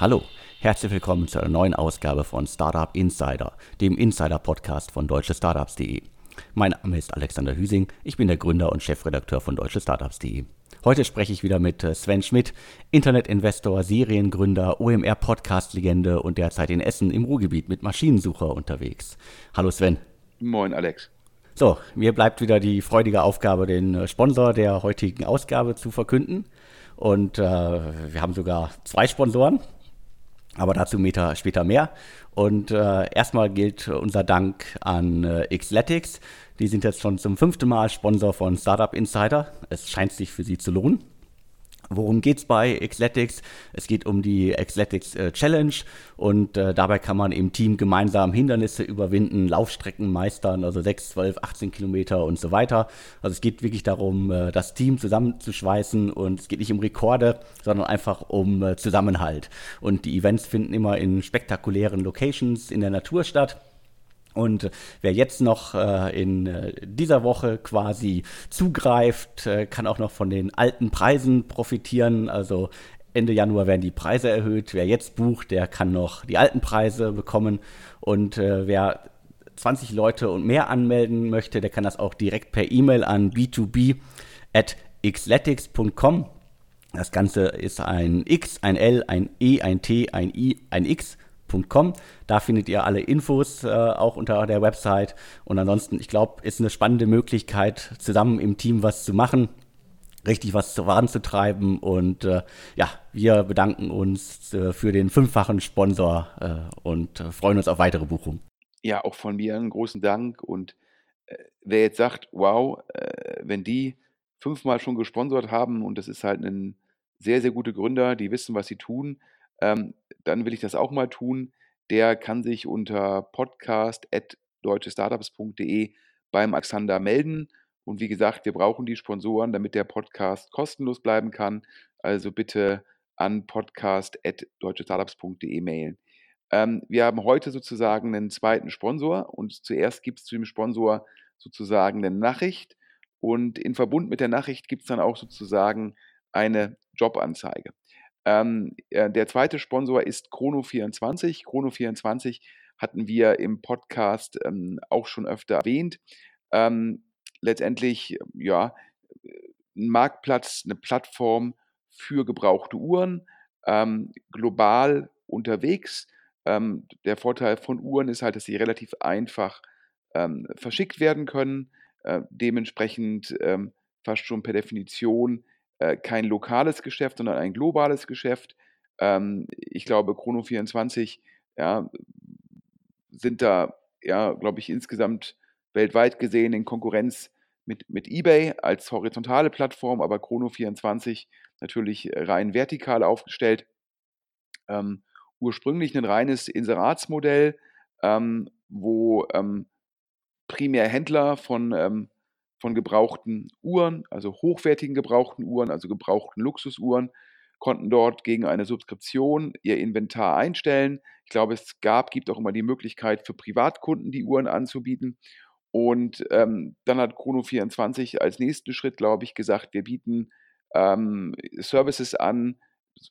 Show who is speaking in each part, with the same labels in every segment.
Speaker 1: Hallo, herzlich willkommen zu einer neuen Ausgabe von Startup Insider, dem Insider-Podcast von deutschestartups.de. Mein Name ist Alexander Hüsing, ich bin der Gründer und Chefredakteur von deutschestartups.de. Heute spreche ich wieder mit äh, Sven Schmidt, Internetinvestor, Seriengründer, OMR-Podcast-Legende und derzeit in Essen im Ruhrgebiet mit Maschinensucher unterwegs. Hallo Sven.
Speaker 2: Moin Alex.
Speaker 1: So, mir bleibt wieder die freudige Aufgabe, den äh, Sponsor der heutigen Ausgabe zu verkünden. Und äh, wir haben sogar zwei Sponsoren, aber dazu später mehr. Und äh, erstmal gilt unser Dank an äh, Xletics. Die sind jetzt schon zum fünften Mal Sponsor von Startup Insider. Es scheint sich für sie zu lohnen. Worum geht es bei Xletics? Es geht um die Xletics äh, Challenge und äh, dabei kann man im Team gemeinsam Hindernisse überwinden, Laufstrecken meistern, also 6, 12, 18 Kilometer und so weiter. Also es geht wirklich darum, äh, das Team zusammenzuschweißen und es geht nicht um Rekorde, sondern einfach um äh, Zusammenhalt. Und die Events finden immer in spektakulären Locations in der Natur statt. Und wer jetzt noch äh, in äh, dieser Woche quasi zugreift, äh, kann auch noch von den alten Preisen profitieren. Also Ende Januar werden die Preise erhöht. Wer jetzt bucht, der kann noch die alten Preise bekommen. Und äh, wer 20 Leute und mehr anmelden möchte, der kann das auch direkt per E-Mail an b2b at xletics.com. Das Ganze ist ein X, ein L, ein E, ein T, ein I, ein X www.ecom. Da findet ihr alle Infos äh, auch unter der Website. Und ansonsten, ich glaube, ist eine spannende Möglichkeit, zusammen im Team was zu machen, richtig was voranzutreiben. Und äh, ja, wir bedanken uns äh, für den fünffachen Sponsor und freuen uns auf weitere Buchungen.
Speaker 2: Ja, auch von mir einen großen Dank. Und wer jetzt sagt, wow, wenn die fünfmal schon gesponsert haben und das ist halt ein sehr, sehr gute Gründer, die wissen, was sie tun, ähm, dann will ich das auch mal tun. Der kann sich unter podcast.deutschestartups.de beim Alexander melden. Und wie gesagt, wir brauchen die Sponsoren, damit der Podcast kostenlos bleiben kann. Also bitte an podcast.deutschestartups.de mailen. Ähm, wir haben heute sozusagen einen zweiten Sponsor und zuerst gibt es zu dem Sponsor sozusagen eine Nachricht und in Verbund mit der Nachricht gibt es dann auch sozusagen eine Jobanzeige. Ähm, äh, der zweite Sponsor ist Chrono24. Chrono24 hatten wir im Podcast ähm, auch schon öfter erwähnt. Ähm, letztendlich, ja, ein Marktplatz, eine Plattform für gebrauchte Uhren, ähm, global unterwegs. Ähm, der Vorteil von Uhren ist halt, dass sie relativ einfach ähm, verschickt werden können, äh, dementsprechend fast schon per Definition äh, kein lokales Geschäft, sondern ein globales Geschäft. Ähm, ich glaube, Chrono24 ja, sind da, ja, glaube ich, insgesamt weltweit gesehen in Konkurrenz mit, mit eBay als horizontale Plattform, aber Chrono24 natürlich rein vertikal aufgestellt. Ähm, ursprünglich ein reines Inseratsmodell, ähm, wo ähm, primär Händler von ähm, von gebrauchten Uhren, also hochwertigen gebrauchten Uhren, also gebrauchten Luxusuhren, konnten dort gegen eine Subskription ihr Inventar einstellen. Ich glaube, es gab, gibt auch immer die Möglichkeit für Privatkunden die Uhren anzubieten. Und ähm, dann hat Chrono24 als nächsten Schritt, glaube ich, gesagt, wir bieten ähm, Services an,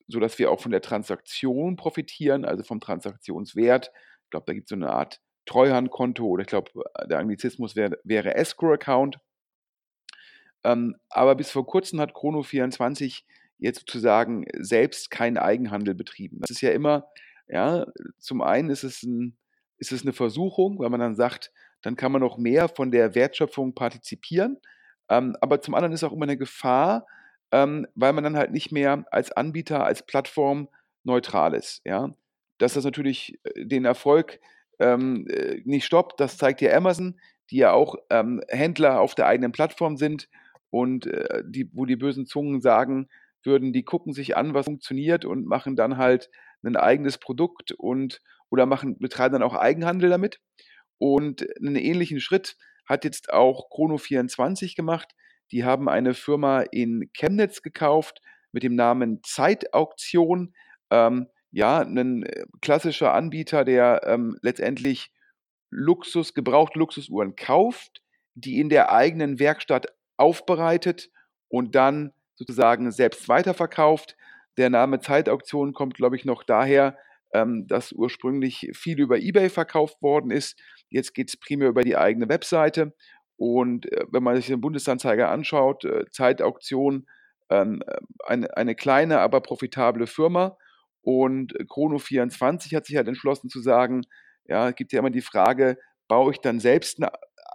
Speaker 2: sodass wir auch von der Transaktion profitieren, also vom Transaktionswert. Ich glaube, da gibt es so eine Art Treuhandkonto oder ich glaube, der Anglizismus wär, wäre Escrow-Account. Ähm, aber bis vor kurzem hat Chrono24 jetzt sozusagen selbst keinen Eigenhandel betrieben. Das ist ja immer, ja, zum einen ist es, ein, ist es eine Versuchung, weil man dann sagt, dann kann man noch mehr von der Wertschöpfung partizipieren. Ähm, aber zum anderen ist auch immer eine Gefahr, ähm, weil man dann halt nicht mehr als Anbieter, als Plattform neutral ist. Ja? Dass das natürlich äh, den Erfolg ähm, äh, nicht stoppt, das zeigt ja Amazon, die ja auch ähm, Händler auf der eigenen Plattform sind und äh, die, wo die bösen Zungen sagen würden, die gucken sich an, was funktioniert und machen dann halt ein eigenes Produkt und oder machen, betreiben dann auch Eigenhandel damit. Und einen ähnlichen Schritt hat jetzt auch Chrono24 gemacht. Die haben eine Firma in Chemnitz gekauft mit dem Namen Zeitauktion. Ähm, ja, ein äh, klassischer Anbieter, der ähm, letztendlich Luxus, gebraucht Luxusuhren kauft, die in der eigenen Werkstatt aufbereitet und dann sozusagen selbst weiterverkauft. der Name Zeitauktion kommt, glaube ich, noch daher, ähm, dass ursprünglich viel über eBay verkauft worden ist. Jetzt geht es primär über die eigene Webseite. Und äh, wenn man sich den Bundesanzeiger anschaut, äh, Zeitauktion, ähm, äh, eine, eine kleine, aber profitable Firma. Und Chrono24 hat sich halt entschlossen zu sagen, ja, es gibt ja immer die Frage, baue ich dann selbst ein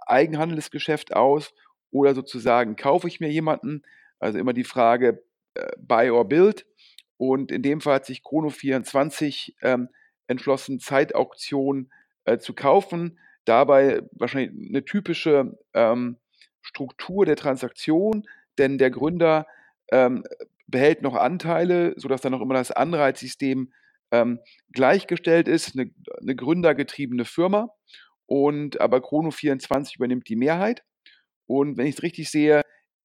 Speaker 2: Eigenhandelsgeschäft aus oder sozusagen kaufe ich mir jemanden? Also immer die Frage, äh, buy or build. Und in dem Fall hat sich Chrono24 ähm, entschlossen, Zeitauktion äh, zu kaufen. Dabei wahrscheinlich eine typische ähm, Struktur der Transaktion, denn der Gründer ähm, behält noch Anteile, sodass dann noch immer das Anreizsystem ähm, gleichgestellt ist, eine, eine gründergetriebene Firma. Und aber Chrono24 übernimmt die Mehrheit. Und wenn ich es richtig sehe,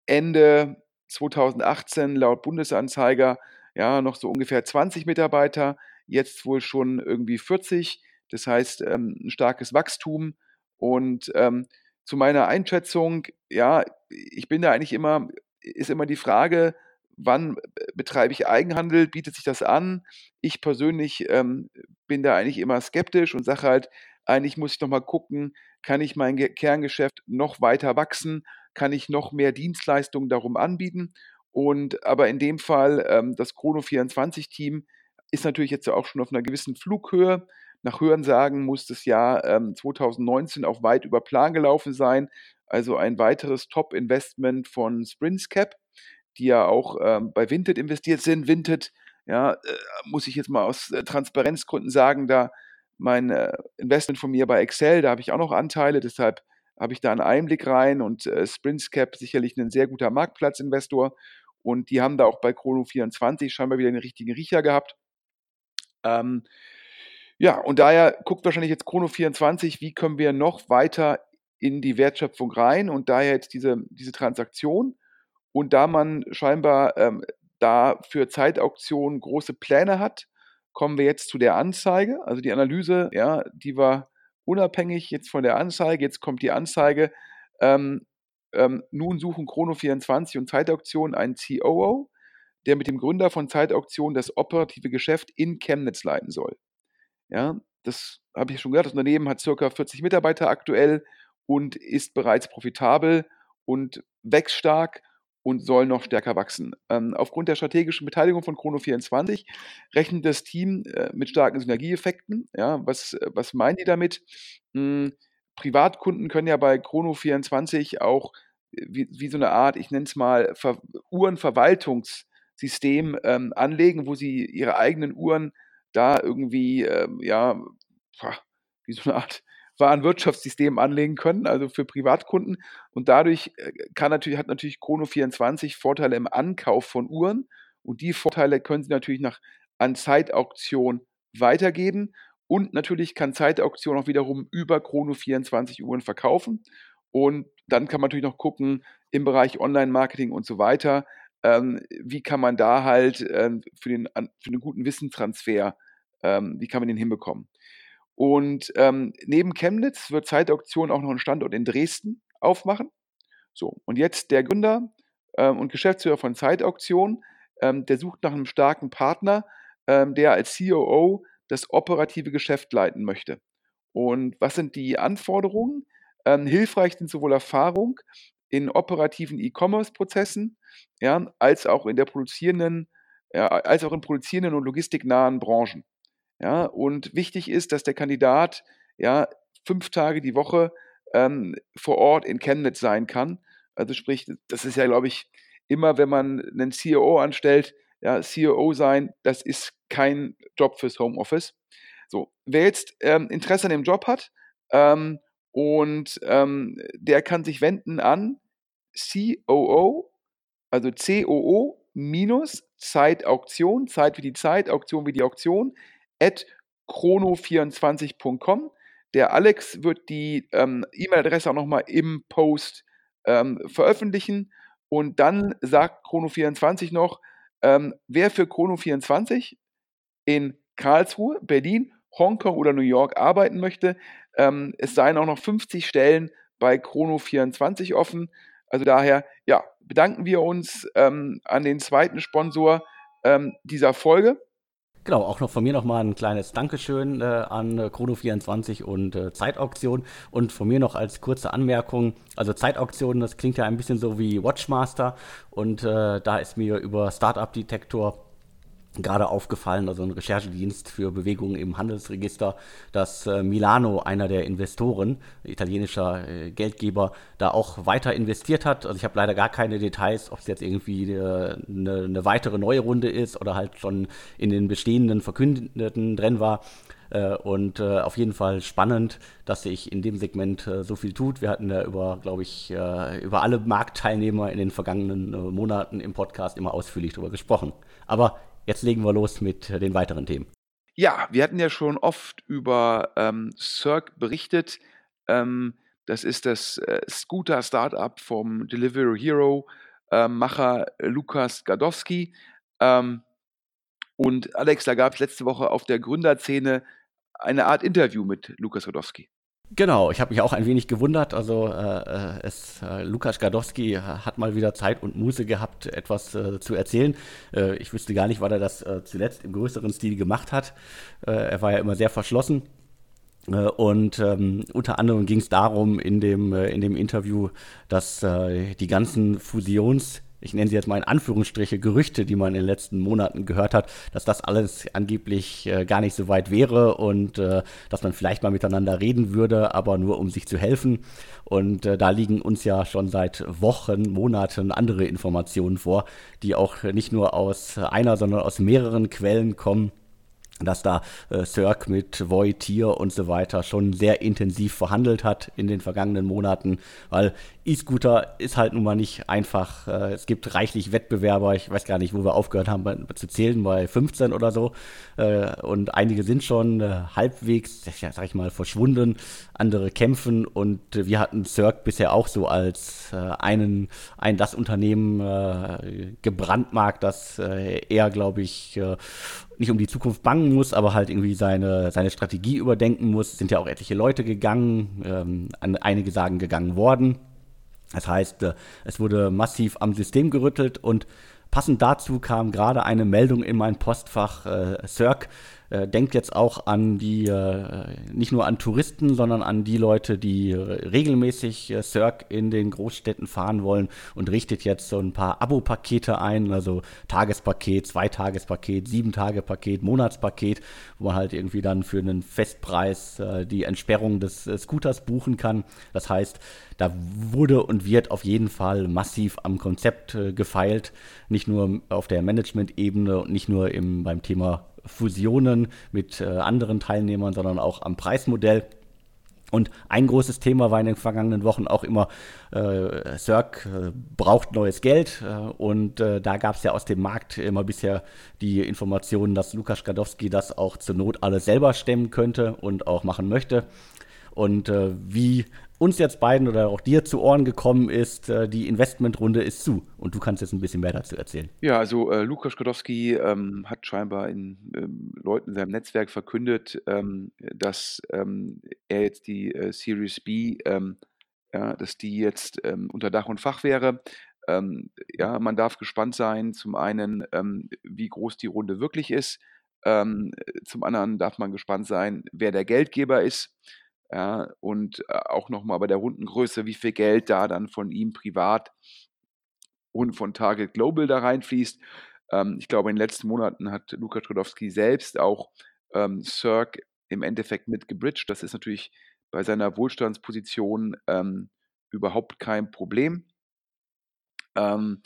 Speaker 2: Ende 2018 laut Bundesanzeiger ja noch so ungefähr 20 Mitarbeiter, jetzt wohl schon irgendwie 40. Das heißt, ähm, ein starkes Wachstum. Und ähm, zu meiner Einschätzung, ja, ich bin da eigentlich immer, ist immer die Frage, wann betreibe ich Eigenhandel, bietet sich das an? Ich persönlich ähm, bin da eigentlich immer skeptisch und sage halt, eigentlich muss ich noch mal gucken, kann ich mein Kerngeschäft noch weiter wachsen? Kann ich noch mehr Dienstleistungen darum anbieten? Und aber in dem Fall, ähm, das Chrono24-Team ist natürlich jetzt auch schon auf einer gewissen Flughöhe. Nach Hörensagen muss das Jahr ähm, 2019 auch weit über Plan gelaufen sein. Also ein weiteres Top-Investment von Sprintscap, die ja auch ähm, bei Vinted investiert sind. Vinted, ja, äh, muss ich jetzt mal aus äh, Transparenzgründen sagen, da mein äh, Investment von mir bei Excel, da habe ich auch noch Anteile, deshalb habe ich da einen Einblick rein und äh, Sprintscap sicherlich ein sehr guter Marktplatzinvestor und die haben da auch bei Chrono24 scheinbar wieder den richtigen Riecher gehabt. Ähm, ja, und daher guckt wahrscheinlich jetzt Chrono24, wie können wir noch weiter in die Wertschöpfung rein und daher jetzt diese, diese Transaktion. Und da man scheinbar ähm, da für Zeitauktionen große Pläne hat, kommen wir jetzt zu der Anzeige. Also die Analyse, ja, die war unabhängig jetzt von der Anzeige. Jetzt kommt die Anzeige. Ähm, ähm, nun suchen Chrono24 und Zeitauktion einen COO, der mit dem Gründer von Zeitauktion das operative Geschäft in Chemnitz leiten soll. Ja, das habe ich schon gehört. Das Unternehmen hat ca. 40 Mitarbeiter aktuell und ist bereits profitabel und wächst stark und soll noch stärker wachsen. Ähm, aufgrund der strategischen Beteiligung von Chrono24 rechnet das Team äh, mit starken Synergieeffekten. Ja, was, äh, was meinen die damit? Hm, Privatkunden können ja bei Chrono24 auch äh, wie, wie so eine Art, ich nenne es mal, Ver Uhrenverwaltungssystem ähm, anlegen, wo sie ihre eigenen Uhren da irgendwie, ähm, ja, wie so eine Art Warenwirtschaftssystem anlegen können, also für Privatkunden. Und dadurch äh, kann natürlich, hat natürlich Chrono24 Vorteile im Ankauf von Uhren. Und die Vorteile können sie natürlich nach, an Zeitauktion weitergeben. Und natürlich kann Zeitauktion auch wiederum über Chrono24 Uhren verkaufen. Und dann kann man natürlich noch gucken im Bereich Online-Marketing und so weiter, ähm, wie kann man da halt ähm, für, den, für den guten Wissenstransfer, ähm, wie kann man den hinbekommen. Und ähm, neben Chemnitz wird Zeitauktion auch noch einen Standort in Dresden aufmachen. So, und jetzt der Gründer ähm, und Geschäftsführer von Zeitauktion, ähm, der sucht nach einem starken Partner, ähm, der als COO das operative Geschäft leiten möchte. Und was sind die Anforderungen? Ähm, hilfreich sind sowohl Erfahrung in operativen E-Commerce-Prozessen, ja, als auch in der produzierenden, ja, als auch in produzierenden und logistiknahen Branchen. Ja, und wichtig ist, dass der Kandidat ja fünf Tage die Woche ähm, vor Ort in Chemnitz sein kann. Also sprich, das ist ja, glaube ich, immer, wenn man einen CEO anstellt, ja, CEO sein, das ist kein Job fürs Homeoffice. So, wer jetzt ähm, Interesse an dem Job hat ähm, und ähm, der kann sich wenden an COO, also COO minus Zeitauktion, Zeit wie die Zeit, Auktion wie die Auktion, chrono24.com. Der Alex wird die ähm, E-Mail-Adresse auch nochmal im Post ähm, veröffentlichen. Und dann sagt Chrono24 noch, ähm, wer für Chrono24 in Karlsruhe, Berlin, Hongkong oder New York arbeiten möchte, ähm, es seien auch noch 50 Stellen bei Chrono24 offen. Also daher, ja, bedanken wir uns ähm, an den zweiten Sponsor ähm, dieser Folge.
Speaker 1: Genau, auch noch von mir nochmal ein kleines Dankeschön äh, an äh, Chrono24 und äh, Zeitauktion. Und von mir noch als kurze Anmerkung, also Zeitauktion, das klingt ja ein bisschen so wie Watchmaster. Und äh, da ist mir über Startup Detektor gerade aufgefallen, also ein Recherchedienst für Bewegungen im Handelsregister, dass äh, Milano, einer der Investoren, italienischer äh, Geldgeber, da auch weiter investiert hat. Also ich habe leider gar keine Details, ob es jetzt irgendwie eine, äh, eine weitere neue Runde ist oder halt schon in den bestehenden Verkündeten drin war. Äh, und äh, auf jeden Fall spannend, dass sich in dem Segment äh, so viel tut. Wir hatten ja über, glaube ich, über alle Marktteilnehmer in den vergangenen Monaten im Podcast immer ausführlich darüber gesprochen. Aber Jetzt legen wir los mit den weiteren Themen.
Speaker 2: Ja, wir hatten ja schon oft über ähm, Cirque berichtet. Ähm, das ist das äh, Scooter-Startup vom Delivery Hero äh, Macher Lukas Gadowski. Ähm, und Alex, da gab es letzte Woche auf der Gründerszene eine Art Interview mit Lukas Gadowski.
Speaker 1: Genau, ich habe mich auch ein wenig gewundert. Also äh, äh, es, äh, Lukas Gadowski hat mal wieder Zeit und Muße gehabt, etwas äh, zu erzählen. Äh, ich wüsste gar nicht, wann er das äh, zuletzt im größeren Stil gemacht hat. er war ja immer sehr verschlossen. Und ähm, unter anderem ging es darum in dem, in dem Interview, dass die ganzen Fusions- ich nenne sie jetzt mal in Anführungsstriche, Gerüchte, die man in den letzten Monaten gehört hat, dass das alles angeblich äh, gar nicht so weit wäre und äh, dass man vielleicht mal miteinander reden würde, aber nur um sich zu helfen. Und äh, da liegen uns ja schon seit Wochen, Monaten andere Informationen vor, die auch nicht nur aus einer, sondern aus mehreren Quellen kommen dass da äh, Cirque mit Void, Tier und so weiter schon sehr intensiv verhandelt hat in den vergangenen Monaten, weil E-Scooter ist halt nun mal nicht einfach. Äh, es gibt reichlich Wettbewerber, ich weiß gar nicht, wo wir aufgehört haben bei, zu zählen, bei 15 oder so. Äh, und einige sind schon äh, halbwegs, sag ich mal, verschwunden, andere kämpfen und wir hatten Cirque bisher auch so als äh, einen, ein das Unternehmen äh, gebrandmarkt, das eher, glaube ich, nicht um die Zukunft bangen muss, aber halt irgendwie seine, seine Strategie überdenken muss. Es sind ja auch etliche Leute gegangen, ähm, einige sagen gegangen worden. Das heißt, äh, es wurde massiv am System gerüttelt und passend dazu kam gerade eine Meldung in mein Postfach. Äh, Cirque äh, denkt jetzt auch an die, äh, nicht nur an Touristen, sondern an die Leute, die regelmäßig äh, Cirque in den Großstädten fahren wollen und richtet jetzt so ein paar Abo-Pakete ein, also Tagespaket, Zweitagespaket, Sieben-Tage-Paket, Monatspaket, wo man halt irgendwie dann für einen Festpreis äh, die Entsperrung des äh, Scooters buchen kann. Das heißt, da wurde und wird auf jeden Fall massiv am Konzept äh, gefeilt, nicht nur auf der Management-Ebene und nicht nur im, beim Thema Fusionen mit äh, anderen Teilnehmern, sondern auch am Preismodell. Und ein großes Thema war in den vergangenen Wochen auch immer, äh, Cirque äh, braucht neues Geld. Äh, und äh, da gab es ja aus dem Markt immer bisher die Informationen, dass Lukas Gadowski das auch zur Not alles selber stemmen könnte und auch machen möchte. Und äh, wie uns jetzt beiden oder auch dir zu Ohren gekommen ist, äh, die Investmentrunde ist zu. Und du kannst jetzt ein bisschen mehr dazu erzählen.
Speaker 2: Ja, also äh, Lukas Skodowski ähm, hat scheinbar in ähm, Leuten in seinem Netzwerk verkündet, ähm, dass ähm, er jetzt die äh, Series B, ähm, ja, dass die jetzt ähm, unter Dach und Fach wäre. ja, man darf gespannt sein, zum einen, wie groß die Runde wirklich ist. zum anderen darf man gespannt sein, wer der Geldgeber ist. Ja, und äh, auch nochmal bei der Rundengröße, wie viel Geld da dann von ihm privat und von Target Global da reinfließt. Ähm, ich glaube, in den letzten Monaten hat Luka Trudowski selbst auch ähm, Cirque im Endeffekt mitgebridged. Das ist natürlich bei seiner Wohlstandsposition ähm, überhaupt kein Problem. Ähm,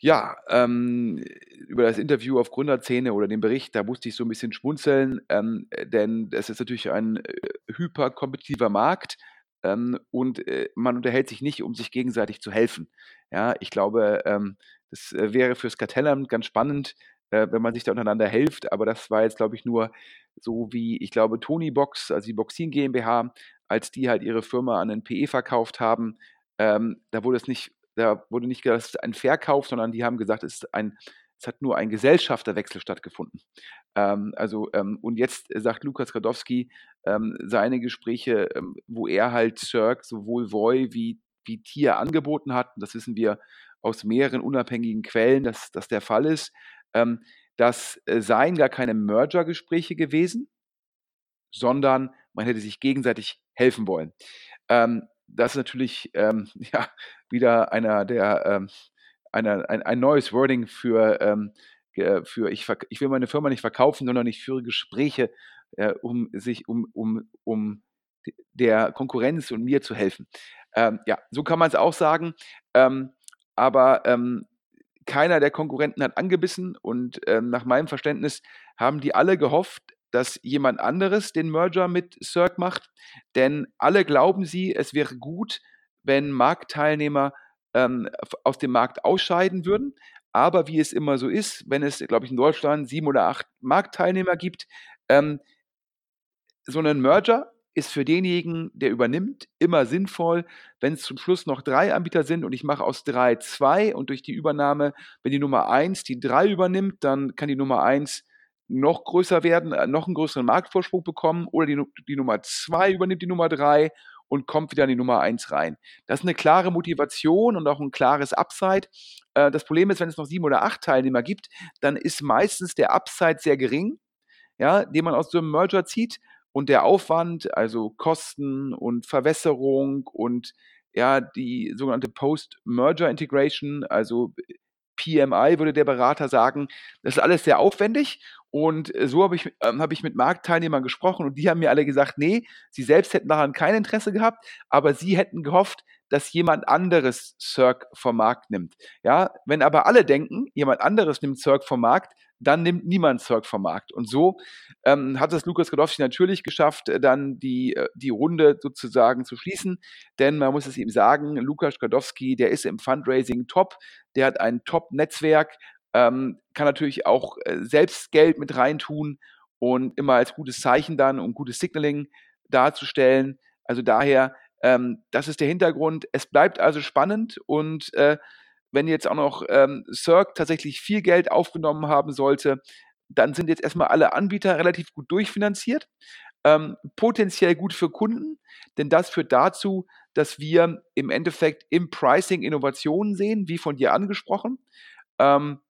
Speaker 2: ja, ähm, über das Interview auf Gründerzähne oder den Bericht, da musste ich so ein bisschen schmunzeln, ähm, denn es ist natürlich ein äh, hyperkompetitiver Markt ähm, und äh, man unterhält sich nicht, um sich gegenseitig zu helfen. Ja, ich glaube, ähm, das äh, wäre fürs Kartellamt ganz spannend, äh, wenn man sich da untereinander hilft, aber das war jetzt, glaube ich, nur so wie, ich glaube, Tony Box, also die Boxin GmbH, als die halt ihre Firma an den PE verkauft haben, ähm, da wurde es nicht da wurde nicht gesagt, es ist ein Verkauf, sondern die haben gesagt, es, ist ein, es hat nur ein Gesellschafterwechsel stattgefunden. Ähm, also, ähm, und jetzt sagt Lukas Kradowski ähm, seine Gespräche, ähm, wo er halt Cirque sowohl Voy wie, wie Tier angeboten hat, und das wissen wir aus mehreren unabhängigen Quellen, dass das der Fall ist. ähm, das äh, seien gar keine Merger-Gespräche gewesen, sondern man hätte sich gegenseitig helfen wollen. Das ist natürlich ähm, ja, wieder einer der, ähm, einer, ein, ein, neues Wording für, ähm, für ich, ich will meine Firma nicht verkaufen, sondern ich führe Gespräche, äh, um sich, um, um, um der Konkurrenz und mir zu helfen. Ähm, ja, so kann man es auch sagen. Ähm, aber ähm, keiner der Konkurrenten hat angebissen und nach meinem Verständnis haben die alle gehofft, dass jemand anderes den Merger mit Cirque macht, denn alle glauben sie, es wäre gut, wenn Marktteilnehmer ähm, aus dem Markt ausscheiden würden. Aber wie es immer so ist, wenn es, glaube ich, in Deutschland sieben oder acht Marktteilnehmer gibt, ähm, so einen Merger ist für denjenigen, der übernimmt, immer sinnvoll, wenn es zum Schluss noch drei Anbieter sind und ich mache aus drei zwei und durch die Übernahme, wenn die Nummer eins die drei übernimmt, dann kann die Nummer eins noch größer werden, äh, noch einen größeren Marktvorsprung bekommen oder die, die Nummer zwei übernimmt die Nummer drei und kommt wieder in die Nummer eins rein. Das ist eine klare Motivation und auch ein klares Upside. Äh, das Problem ist, wenn es noch sieben oder acht Teilnehmer gibt, dann ist meistens der Upside sehr gering, ja, den man aus so einem Merger zieht und der Aufwand, also Kosten und Verwässerung und ja, die sogenannte Post-Merger Integration, also PMI, würde der Berater sagen, das ist alles sehr aufwendig. Und so habe ich, ähm, hab ich mit Marktteilnehmern gesprochen und die haben mir alle gesagt, nee, sie selbst hätten daran kein Interesse gehabt, aber sie hätten gehofft, dass jemand anderes Cirque vom Markt nimmt. Ja, wenn aber alle denken, jemand anderes nimmt Cirque vom Markt, dann nimmt niemand Cirque vom Markt. Und so ähm, hat es Lukas Godowski natürlich geschafft, äh, dann die, äh, die Runde sozusagen zu schließen. Denn man muss es ihm sagen, Lukas Godowski, der ist im Fundraising top, der hat ein Top-Netzwerk, ähm, kann natürlich auch äh, selbst Geld mit reintun und immer als gutes Zeichen dann, um gutes Signaling darzustellen. Also daher, ähm, das ist der Hintergrund. Es bleibt also spannend und äh, wenn jetzt auch noch ähm, Cirque tatsächlich viel Geld aufgenommen haben sollte, dann sind jetzt erstmal alle Anbieter relativ gut durchfinanziert. Ähm, potenziell gut für Kunden, denn das führt dazu, dass wir im Endeffekt im Pricing Innovationen sehen, wie von dir angesprochen. Ähm,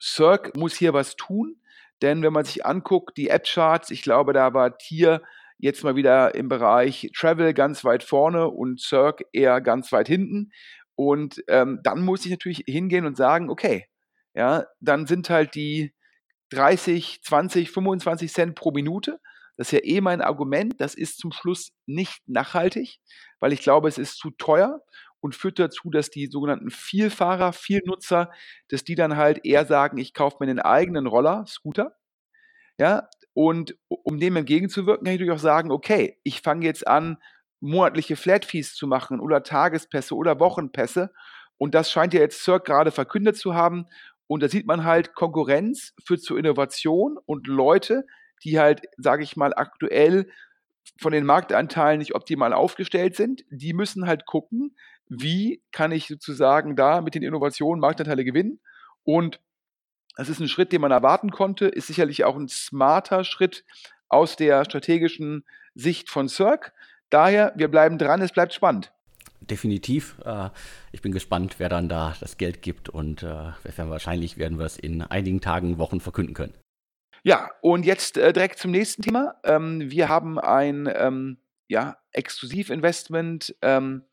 Speaker 2: Cirque muss hier was tun, denn wenn man sich anguckt, die App-Charts, ich glaube, da war Tier jetzt mal wieder im Bereich Travel ganz weit vorne und Cirque eher ganz weit hinten. Und ähm, dann muss ich natürlich hingehen und sagen, okay, ja, dann sind halt die 30, 20, 25 Cent pro Minute. Das ist ja eh mein Argument. Das ist zum Schluss nicht nachhaltig, weil ich glaube, es ist zu teuer und führt dazu, dass die sogenannten Vielfahrer, Vielnutzer, dass die dann halt eher sagen, ich kaufe mir einen eigenen Roller, Scooter. Ja, und um dem entgegenzuwirken, kann ich natürlich auch sagen, okay, ich fange jetzt an, monatliche Flat-Fees zu machen oder Tagespässe oder Wochenpässe. Und das scheint ja jetzt Cirque gerade verkündet zu haben. Und da sieht man halt, Konkurrenz führt zu Innovation und Leute, die halt, sage ich mal, aktuell von den Marktanteilen nicht optimal aufgestellt sind, die müssen halt gucken, wie kann ich sozusagen da mit den Innovationen Marktanteile gewinnen. Und das ist ein Schritt, den man erwarten konnte, ist sicherlich auch ein smarter Schritt aus der strategischen Sicht von Cirque. Daher, wir bleiben dran, es bleibt spannend.
Speaker 1: Definitiv. Äh, ich bin gespannt, wer dann da das Geld gibt und äh, wahrscheinlich werden wir es in einigen Tagen, Wochen verkünden können.
Speaker 2: Ja, und jetzt äh, direkt zum nächsten Thema. Ähm, wir haben ein ähm, ja, Exklusivinvestment ähm,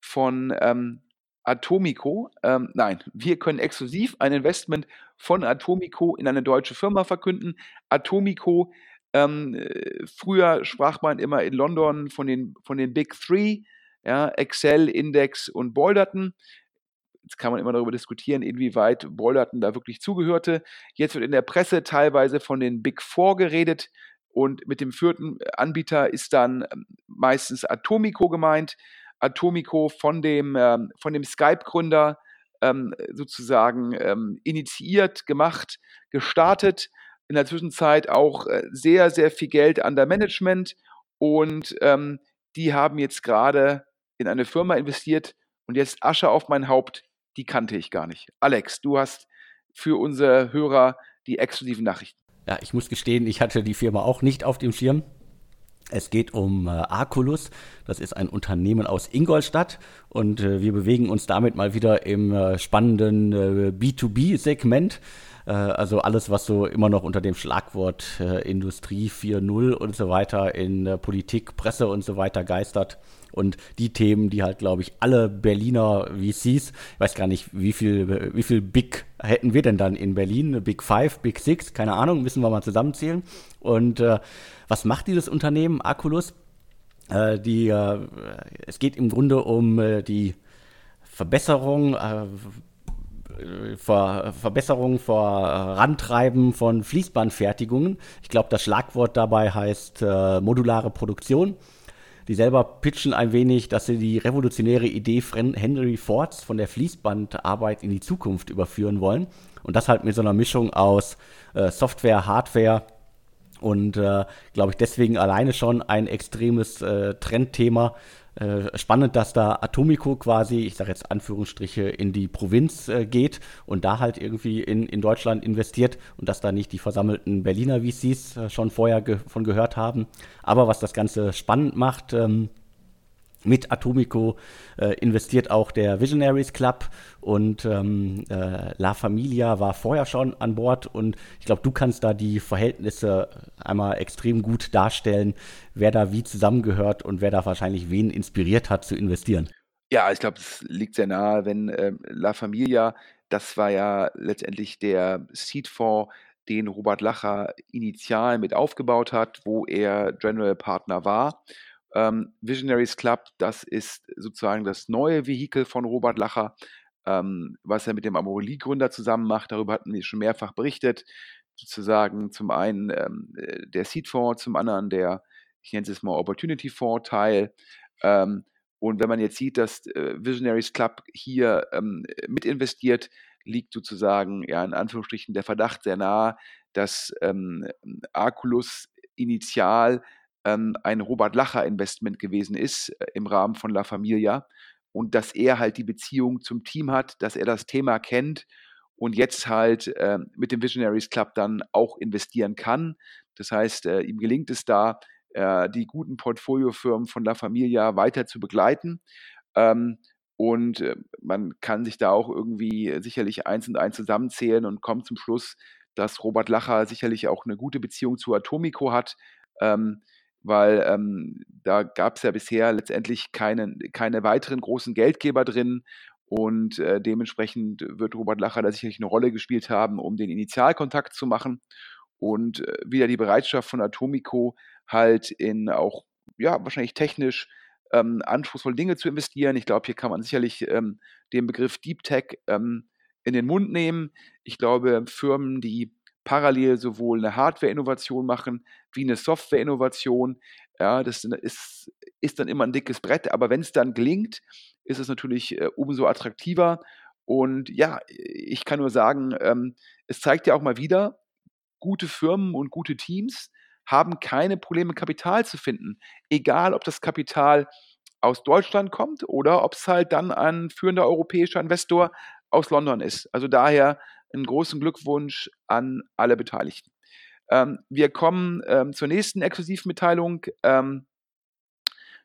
Speaker 2: von ähm, Atomico. Ähm, nein, wir können exklusiv ein Investment von Atomico in eine deutsche Firma verkünden. Atomico ähm, äh, früher sprach man immer in London von den, von den Big Three, ja, Excel, Index und Boulderton. Jetzt kann man immer darüber diskutieren, inwieweit Boulderton da wirklich zugehörte. Jetzt wird in der Presse teilweise von den Big Four geredet und mit dem vierten Anbieter ist dann ähm, meistens Atomico gemeint. Atomico von dem, ähm, von dem Skype-Gründer ähm, sozusagen ähm, initiiert, gemacht, gestartet in der Zwischenzeit auch äh, sehr, sehr viel Geld an der Management und ähm, die haben jetzt gerade in eine Firma investiert und jetzt Asche auf mein Haupt, die kannte ich gar nicht. Alex, du hast für unsere Hörer die exklusiven Nachrichten.
Speaker 1: Ja, ich muss gestehen, ich hatte die Firma auch nicht auf dem Schirm. Es geht um äh, Arculus. Das ist ein Unternehmen aus Ingolstadt und äh, wir bewegen uns damit mal wieder im äh, spannenden äh, B2B-Segment. Äh, also alles, was so immer noch unter dem Schlagwort äh, Industrie 4.0 und so weiter in Politik, Presse und so weiter geistert. Und die Themen, die halt, glaube ich, alle Berliner VCs, ich weiß gar nicht, wie viel, wie viel Big hätten wir denn dann in Berlin? Big Five, Big Six, keine Ahnung, müssen wir mal zusammenzählen. Und äh, was macht dieses Unternehmen, Aculus? Äh, die, äh, es geht im Grunde um äh, die Verbesserung, Ver Verbesserung, Vorantreiben von Fließbandfertigungen. Ich glaube, das Schlagwort dabei heißt äh, modulare Produktion. Die selber pitchen ein wenig, dass sie die revolutionäre Idee Henry Fords von der Fließbandarbeit in die Zukunft überführen wollen. Und das halt mit so einer Mischung aus äh, Software, Hardware und äh, glaube ich deswegen alleine schon ein extremes äh, Trendthema, äh, spannend, dass da Atomico quasi, ich sage jetzt Anführungsstriche, in die Provinz äh, geht und da halt irgendwie in, in Deutschland investiert und dass da nicht die versammelten Berliner VCs äh, schon vorher ge von gehört haben. Aber was das Ganze spannend macht, ähm, mit Atomico äh, investiert auch der Visionaries Club und ähm, äh, La Familia war vorher schon an Bord und ich glaube, du kannst da die Verhältnisse einmal extrem gut darstellen, wer da wie zusammengehört und wer da wahrscheinlich wen inspiriert hat zu investieren.
Speaker 2: Ja, ich glaube, es liegt sehr nahe, wenn äh, La Familia, das war ja letztendlich der Seed-Fonds, den Robert Lacher initial mit aufgebaut hat, wo er General Partner war. Ähm, Visionaries Club, das ist sozusagen das neue Vehikel von Robert Lacher, ähm, was er mit dem Amorelie-Gründer zusammen macht. Darüber hatten wir schon mehrfach berichtet. Sozusagen zum einen ähm, äh, der Seed-Fonds, zum anderen der, ich nenne es jetzt mal Opportunity-Fonds-Teil. Ähm, und wenn man jetzt sieht, dass äh, Visionaries Club hier ähm, mit investiert, liegt sozusagen ja in Anführungsstrichen der Verdacht sehr nahe, dass ähm, Arculus initial ähm, ein Robert Lacher Investment gewesen ist äh, im Rahmen von La Familia und dass er halt die Beziehung zum Team hat, dass er das Thema kennt und jetzt halt äh, mit dem Visionaries Club dann auch investieren kann. Das heißt, äh, ihm gelingt es da, äh, die guten Portfoliofirmen von La Familia weiter zu begleiten. Ähm, und äh, man kann sich da auch irgendwie sicherlich eins und eins zusammenzählen und kommt zum Schluss, dass Robert Lacher sicherlich auch eine gute Beziehung zu Atomico hat. Ähm, weil ähm, da gab es ja bisher letztendlich keine, keine weiteren großen Geldgeber drin und äh, dementsprechend wird Robert Lacher da sicherlich eine Rolle gespielt haben, um den Initialkontakt zu machen und äh, wieder die Bereitschaft von Atomico halt in auch, ja, wahrscheinlich technisch ähm, anspruchsvolle Dinge zu investieren. Ich glaube, hier kann man sicherlich ähm, den Begriff Deep Tech ähm, in den Mund nehmen. Ich glaube, Firmen, die parallel sowohl eine Hardware-Innovation machen wie eine Software-Innovation. Ja, das ist, ist dann immer ein dickes Brett, aber wenn es dann gelingt, ist es natürlich äh, umso attraktiver. Und ja, ich kann nur sagen, ähm, es zeigt ja auch mal wieder, gute Firmen und gute Teams haben keine Probleme, Kapital zu finden. Egal, ob das Kapital aus Deutschland kommt oder ob es halt dann ein führender europäischer Investor aus London ist. Also daher einen großen Glückwunsch an alle Beteiligten. Ähm, wir kommen ähm, zur nächsten Exklusivmitteilung. Ähm,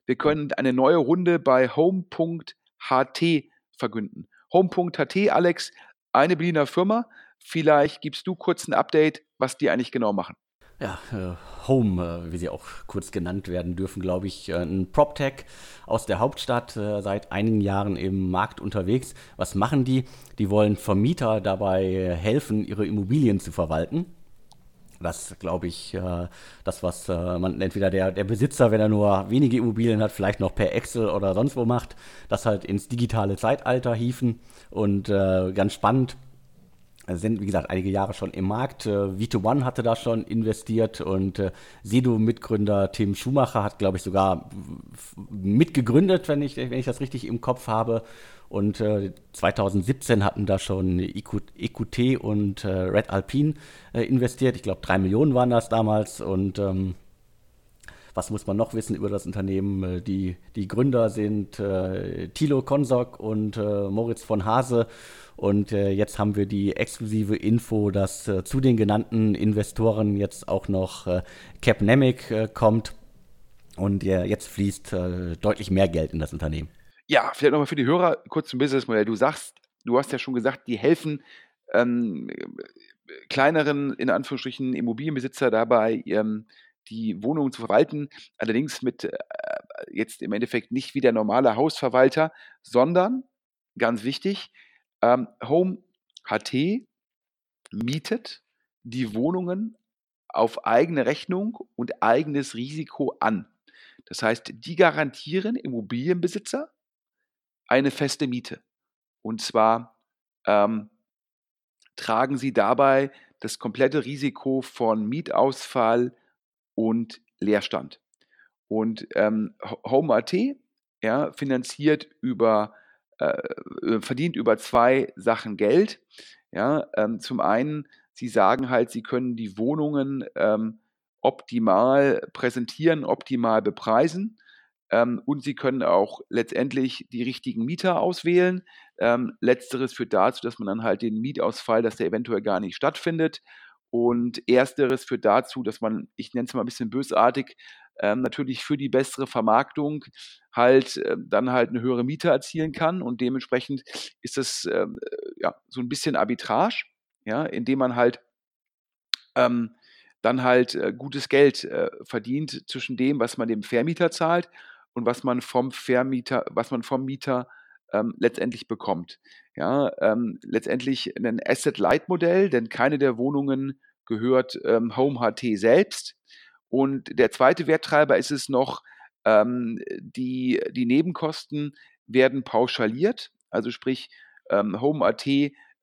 Speaker 2: wir können eine neue Runde bei Home.ht verkünden. Home.ht, Alex, eine Berliner Firma. Vielleicht gibst du kurz ein Update, was die eigentlich genau machen.
Speaker 1: Ja, äh, Home, äh, wie sie auch kurz genannt werden dürfen, glaube ich, äh, ein PropTech aus der Hauptstadt, äh, seit einigen Jahren im Markt unterwegs. Was machen die? Die wollen Vermieter dabei helfen, ihre Immobilien zu verwalten. Das glaube ich, äh, das, was äh, man entweder der, der Besitzer, wenn er nur wenige Immobilien hat, vielleicht noch per Excel oder sonst wo macht, das halt ins digitale Zeitalter hieven. Und ganz spannend, sind, wie gesagt, einige Jahre schon im Markt. Äh, V2One hatte da schon investiert und äh, Sedo-Mitgründer Tim Schumacher hat, glaube ich, sogar mitgegründet, wenn ich, wenn ich das richtig im Kopf habe. Und äh, 2017 hatten da schon EQT und äh, Red Alpine äh, investiert. Ich glaube, drei Millionen waren das damals. Und ähm, was muss man noch wissen über das Unternehmen? Äh, die, die Gründer sind äh, Thilo Konsok und äh, Moritz von Hase. Und äh, jetzt haben wir die exklusive Info, dass äh, zu den genannten Investoren jetzt auch noch äh, Capnemic äh, kommt. Und jetzt fließt äh, deutlich mehr Geld in das Unternehmen.
Speaker 2: Ja, vielleicht nochmal für die Hörer kurz zum Businessmodell. Du sagst, du hast ja schon gesagt, die helfen ähm, kleineren, in Anführungsstrichen, Immobilienbesitzer dabei, ähm, die Wohnungen zu verwalten. Allerdings mit äh, jetzt im Endeffekt nicht wie der normale Hausverwalter, sondern, ganz wichtig, ähm, Home HT mietet die Wohnungen auf eigene Rechnung und eigenes Risiko an. Das heißt, die garantieren Immobilienbesitzer eine feste Miete. Und zwar ähm, tragen sie dabei das komplette Risiko von Mietausfall und Leerstand. Und ähm, Home.at ja, finanziert über, äh, verdient über zwei Sachen Geld. Ja, ähm, zum einen, sie sagen halt, sie können die Wohnungen ähm, optimal präsentieren, optimal bepreisen. Ähm, und sie können auch letztendlich die richtigen Mieter auswählen. Ähm, letzteres führt dazu, dass man dann halt den Mietausfall, dass der eventuell gar nicht stattfindet. Und ersteres führt dazu, dass man, ich nenne es mal ein bisschen bösartig, ähm, natürlich für die bessere Vermarktung halt äh, dann halt eine höhere Miete erzielen kann. Und dementsprechend ist das ähm, äh, ja so ein bisschen Arbitrage, ja, indem man halt ähm, dann halt äh, gutes Geld äh, verdient zwischen dem, was man dem Vermieter zahlt und was man vom Vermieter, was man vom Mieter ähm, letztendlich bekommt. Ja, ähm, letztendlich ein Asset-Light-Modell, denn keine der Wohnungen gehört ähm, Home HT selbst. Und der zweite Werttreiber ist es noch, ähm, die, die Nebenkosten werden pauschaliert. Also sprich, ähm, Home AT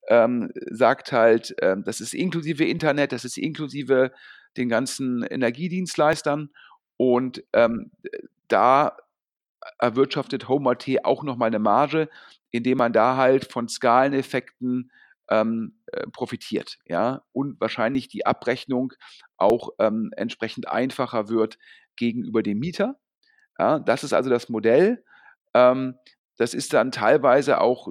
Speaker 2: ähm, sagt halt, ähm, das ist inklusive Internet, das ist inklusive den ganzen Energiedienstleistern und ähm, da erwirtschaftet HomeAT auch nochmal eine Marge, indem man da halt von Skaleneffekten ähm, äh, profitiert, ja, und wahrscheinlich die Abrechnung auch ähm, entsprechend einfacher wird gegenüber dem Mieter. Ja, das ist also das Modell. Ähm, das ist dann teilweise auch,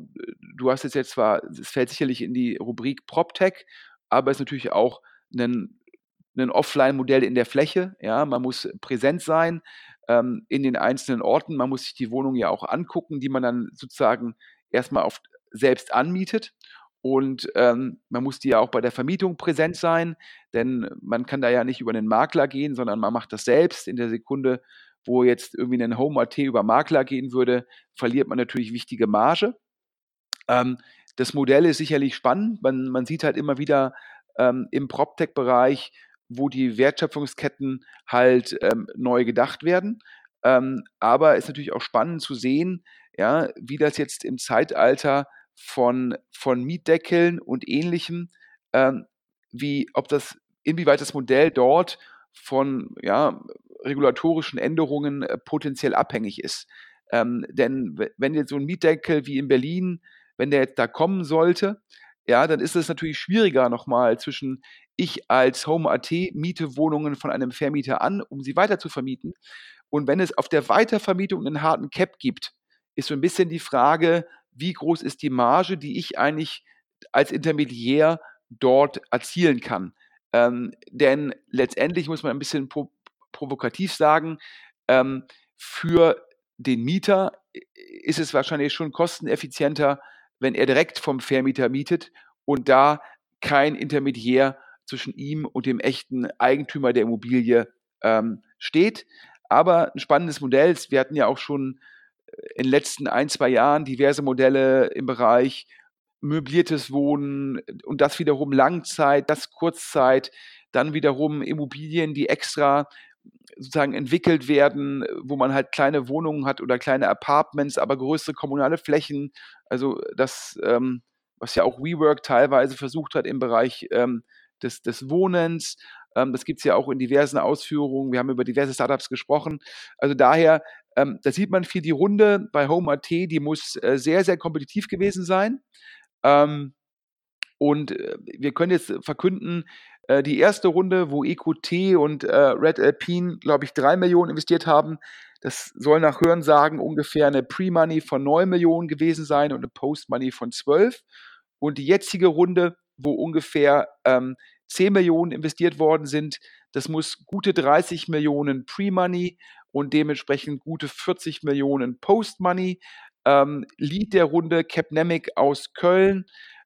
Speaker 2: du hast es jetzt zwar, es fällt sicherlich in die Rubrik PropTech, aber es ist natürlich auch ein, ein Offline-Modell in der Fläche. Ja, man muss präsent sein ähm, in den einzelnen Orten. Man muss sich die Wohnung ja auch angucken, die man dann sozusagen erstmal auf, selbst anmietet. Und ähm, man muss die ja auch bei der Vermietung präsent sein, denn man kann da ja nicht über einen Makler gehen, sondern man macht das selbst in der Sekunde, wo jetzt irgendwie ein Home-AT über Makler gehen würde, verliert man natürlich wichtige Marge. Ähm, das Modell ist sicherlich spannend. Man, man sieht halt immer wieder ähm, im PropTech-Bereich, wo die Wertschöpfungsketten halt ähm, neu gedacht werden. Ähm, aber es ist natürlich auch spannend zu sehen, ja, wie das jetzt im Zeitalter von, von Mietdeckeln und ähnlichem, ähm, wie, ob das, inwieweit das Modell dort von ja, regulatorischen Änderungen äh, potenziell abhängig ist. Ähm, denn wenn jetzt so ein Mietdeckel wie in Berlin, wenn der jetzt da kommen sollte, ja, dann ist es natürlich schwieriger nochmal zwischen ich als Home.at miete Wohnungen von einem Vermieter an, um sie weiter zu vermieten. Und wenn es auf der Weitervermietung einen harten Cap gibt, ist so ein bisschen die Frage, wie groß ist die Marge, die ich eigentlich als Intermediär dort erzielen kann. Ähm, denn letztendlich muss man ein bisschen pro provokativ sagen, ähm, für den Mieter ist es wahrscheinlich schon kosteneffizienter, wenn er direkt vom Vermieter mietet und da kein Intermediär zwischen ihm und dem echten Eigentümer der Immobilie ähm, steht. Aber ein spannendes Modell. Wir hatten ja auch schon in den letzten ein, zwei Jahren diverse Modelle im Bereich möbliertes Wohnen und das wiederum Langzeit, das Kurzzeit, dann wiederum Immobilien, die extra sozusagen entwickelt werden, wo man halt kleine Wohnungen hat oder kleine Apartments, aber größere kommunale Flächen. Also das, ähm, was ja auch WeWork teilweise versucht hat im Bereich ähm, des, des Wohnens. Ähm, das gibt es ja auch in diversen Ausführungen. Wir haben über diverse Startups gesprochen. Also daher ähm, da sieht man viel die Runde bei Home.at, die muss äh, sehr, sehr kompetitiv gewesen sein. Ähm, und äh, wir können jetzt verkünden, äh, die erste Runde, wo EQT und äh, Red Alpine, glaube ich, drei Millionen investiert haben, das soll nach Hörensagen ungefähr eine Pre-Money von 9 Millionen gewesen sein und eine Post-Money von 12. Und die jetzige Runde, wo ungefähr ähm, 10 Millionen investiert worden sind, das muss gute 30 Millionen Pre-Money und dementsprechend gute 40 Millionen Post-Money. Ähm, Lead der Runde Capnemic aus Köln.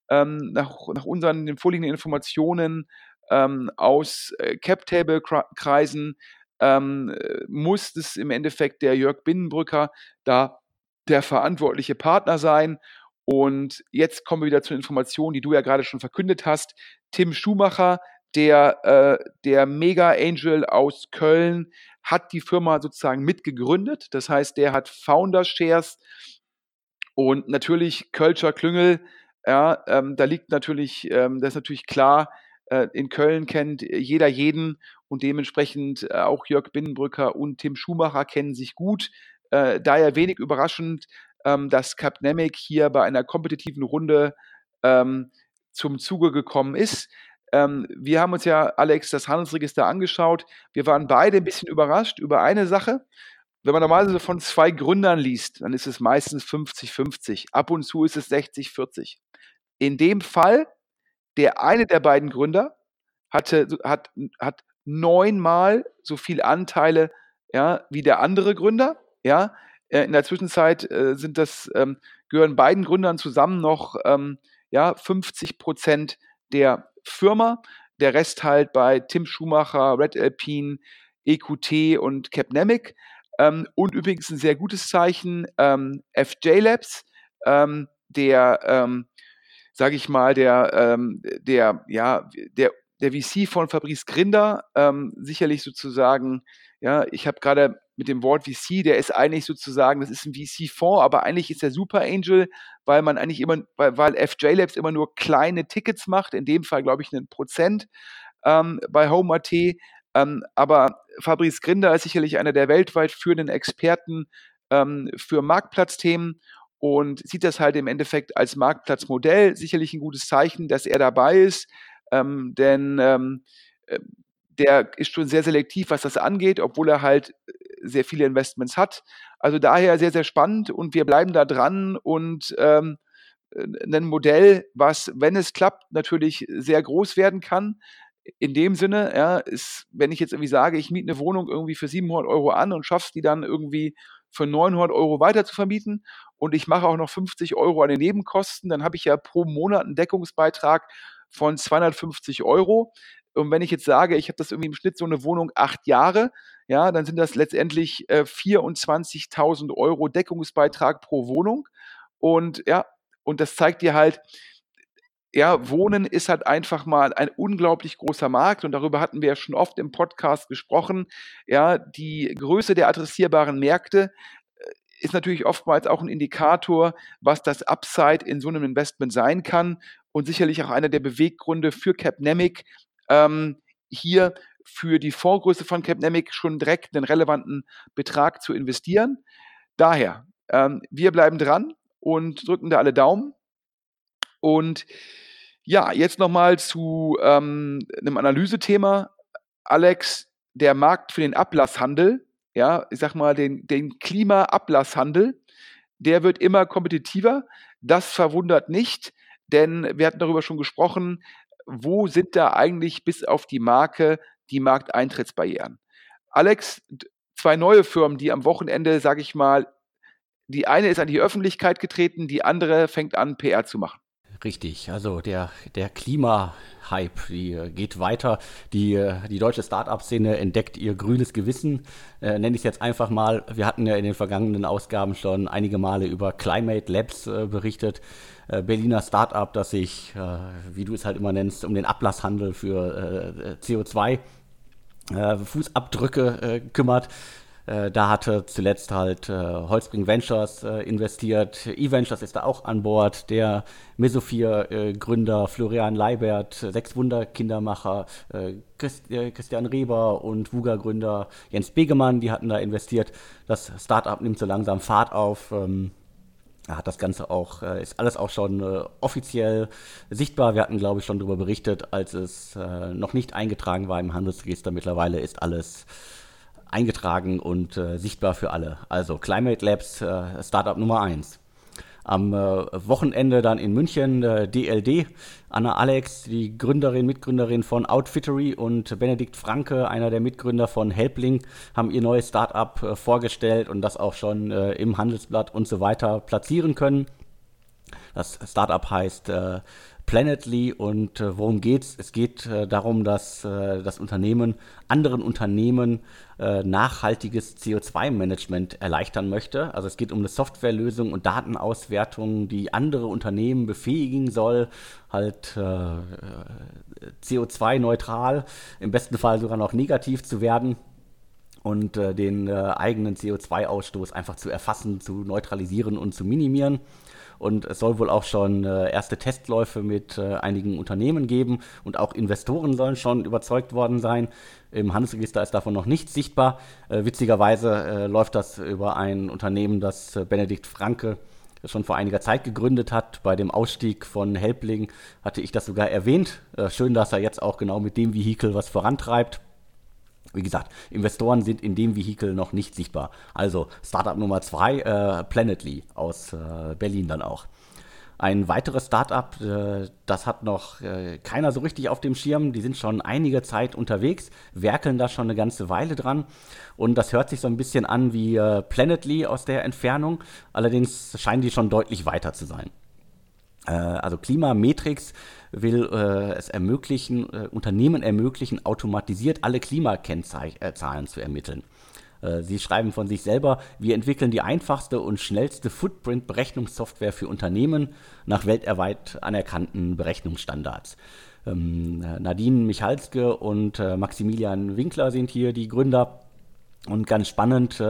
Speaker 2: ähm, nach, nach unseren den vorliegenden Informationen ähm, aus äh, Cap-Table-Kreisen ähm, muss es im Endeffekt der Jörg Binnenbrücker da der verantwortliche Partner sein. Und jetzt kommen wir wieder zu Informationen, die du ja gerade schon verkündet hast. Tim Schumacher, der, äh, der Mega Angel aus Köln, hat die Firma sozusagen mitgegründet. Das heißt, der hat Founder Shares und natürlich Kölscher Klüngel. Ja, ähm, da liegt natürlich, ähm, das ist natürlich klar, äh, in Köln kennt jeder jeden und dementsprechend äh, auch Jörg Binnenbrücker und Tim Schumacher kennen sich gut. Äh, daher wenig überraschend, ähm, dass Capnemic hier bei einer kompetitiven Runde ähm, zum Zuge gekommen ist. Ähm, wir haben uns ja, Alex, das Handelsregister angeschaut. Wir waren beide ein bisschen überrascht über eine Sache. Wenn man normalerweise von zwei Gründern liest, dann ist es meistens 50-50. Ab und zu ist es 60-40. In dem Fall, der eine der beiden Gründer hatte, hat, hat neunmal so viel Anteile ja, wie der andere Gründer. Ja, äh, in der Zwischenzeit äh, sind das, ähm, gehören beiden Gründern zusammen noch ähm, ja, 50 Prozent der Firma. Der Rest halt bei Tim Schumacher, Red Alpine, EQT und Capnemic. Ähm, und übrigens ein sehr gutes Zeichen, ähm, FJ Labs, ähm, der, ähm, sage ich mal, der, ähm, der, ja, der, der VC von Fabrice Grinder, ähm, sicherlich sozusagen, ja, ich habe gerade mit dem Wort VC, der ist eigentlich sozusagen, das ist ein VC-Fonds, aber eigentlich ist der Super Angel, weil man eigentlich immer, weil, weil FJ Labs immer nur kleine Tickets macht, in dem Fall glaube ich einen Prozent ähm, bei Home.at. Ähm, aber Fabrice Grinder ist sicherlich einer der weltweit führenden Experten ähm, für Marktplatzthemen und sieht das halt im Endeffekt als Marktplatzmodell. Sicherlich ein gutes Zeichen, dass er dabei ist, ähm, denn ähm, äh, der ist schon sehr selektiv, was das angeht, obwohl er halt äh, sehr viele Investments hat. Also daher sehr, sehr spannend und wir bleiben da dran und ähm, äh, ein Modell, was, wenn es klappt, natürlich sehr groß werden kann in dem Sinne, ja, ist, wenn ich jetzt irgendwie sage, ich miete eine Wohnung irgendwie für 700 Euro an und schaff's die dann irgendwie für 900 Euro weiter zu vermieten und ich mache auch noch 50 Euro an den Nebenkosten, dann habe ich ja pro Monat einen Deckungsbeitrag von 250 Euro. Und wenn ich jetzt sage, ich habe das irgendwie im Schnitt so eine Wohnung acht Jahre, ja, dann sind das letztendlich äh, 24.000 Euro Deckungsbeitrag pro Wohnung. Und ja, und das zeigt dir halt, ja, Wohnen ist halt einfach mal ein unglaublich großer Markt und darüber hatten wir ja schon oft im Podcast gesprochen. Ja, die Größe der adressierbaren Märkte äh, ist natürlich oftmals auch ein Indikator, was das Upside in so einem Investment sein kann und sicherlich auch einer der Beweggründe für Capnemic, ähm, hier für die Vorgröße von Capnemic schon direkt einen relevanten Betrag zu investieren. Daher, ähm, wir bleiben dran und drücken da alle Daumen. Und ja, jetzt nochmal zu ähm, einem Analysethema. Alex, der Markt für den Ablasshandel, ja, ich sag mal, den, den Klimaablasshandel, der wird immer kompetitiver. Das verwundert nicht, denn wir hatten darüber schon gesprochen, wo sind da eigentlich bis auf die Marke die Markteintrittsbarrieren? Alex, zwei neue Firmen, die am Wochenende, sage ich mal, die eine ist an die Öffentlichkeit getreten, die andere fängt an, PR zu machen.
Speaker 1: Richtig, also der, der Klima-Hype, die äh, geht weiter. Die, äh, die deutsche Start-up-Szene entdeckt ihr grünes Gewissen, äh, nenne ich es jetzt einfach mal. Wir hatten ja in den vergangenen Ausgaben schon einige Male über Climate Labs äh, berichtet. Äh, Berliner Start-up, das sich, äh, wie du es halt immer nennst, um den Ablasshandel für CO2 Fußabdrücke kümmert. Äh, da hatte zuletzt halt äh, Holzbring Ventures äh, investiert. E-Ventures ist da auch an Bord. Der Mesophir-Gründer äh, Florian Leibert, Sechs Wunder Kindermacher, äh, Christ, äh, Christian Reber und Wuga-Gründer Jens Begemann, die hatten da investiert. Das Startup nimmt so langsam Fahrt auf. Ähm, hat das Ganze auch, ist alles auch schon offiziell sichtbar. Wir hatten, glaube ich, schon darüber berichtet, als es noch nicht eingetragen war im Handelsregister. Mittlerweile ist alles eingetragen und äh, sichtbar für alle. Also Climate Labs, äh, Startup Nummer 1. Am äh, Wochenende dann in München äh, DLD. Anna Alex, die Gründerin, Mitgründerin von Outfittery und Benedikt Franke, einer der Mitgründer von Helpling, haben ihr neues Startup äh, vorgestellt und das auch schon äh, im Handelsblatt und so weiter platzieren können. Das Startup heißt Planetly und äh, worum geht's? Es geht äh, darum, dass äh, das Unternehmen anderen Unternehmen äh, nachhaltiges CO2-Management erleichtern möchte. Also es geht um eine Softwarelösung und Datenauswertung, die andere Unternehmen befähigen soll, halt äh, CO2-neutral, im besten Fall sogar noch negativ zu werden und äh, den eigenen CO2-Ausstoß einfach zu erfassen, zu neutralisieren und zu minimieren. Und es soll wohl auch schon äh, erste Testläufe mit äh, einigen Unternehmen geben und auch Investoren sollen schon überzeugt worden sein. Im Handelsregister ist davon noch nichts sichtbar. Äh, witzigerweise läuft das über ein Unternehmen, das Benedikt Franke schon vor einiger Zeit gegründet hat. Bei dem Ausstieg von Helbling hatte ich das sogar erwähnt. Äh, schön, dass er jetzt auch genau mit dem Vehikel was vorantreibt. Wie gesagt, Investoren sind in dem Vehikel noch nicht sichtbar. Also Startup Nummer zwei, äh, Planetly aus äh, Berlin dann auch. Ein weiteres Startup, äh, das hat noch äh, keiner so richtig auf dem Schirm. Die sind schon einige Zeit unterwegs, werkeln da schon eine ganze Weile dran. Und das hört sich so ein bisschen an wie äh, Planetly aus der Entfernung. Allerdings scheinen die schon deutlich weiter zu sein. Also Klimametrix will äh, es ermöglichen, äh, Unternehmen ermöglichen, automatisiert alle Klimakennzahlen zu ermitteln. Äh, sie schreiben von sich selber, wir entwickeln die einfachste und schnellste Footprint-Berechnungssoftware für Unternehmen nach weltweit anerkannten Berechnungsstandards. Ähm, Nadine Michalske und äh, Maximilian Winkler sind hier die Gründer. Und ganz spannend,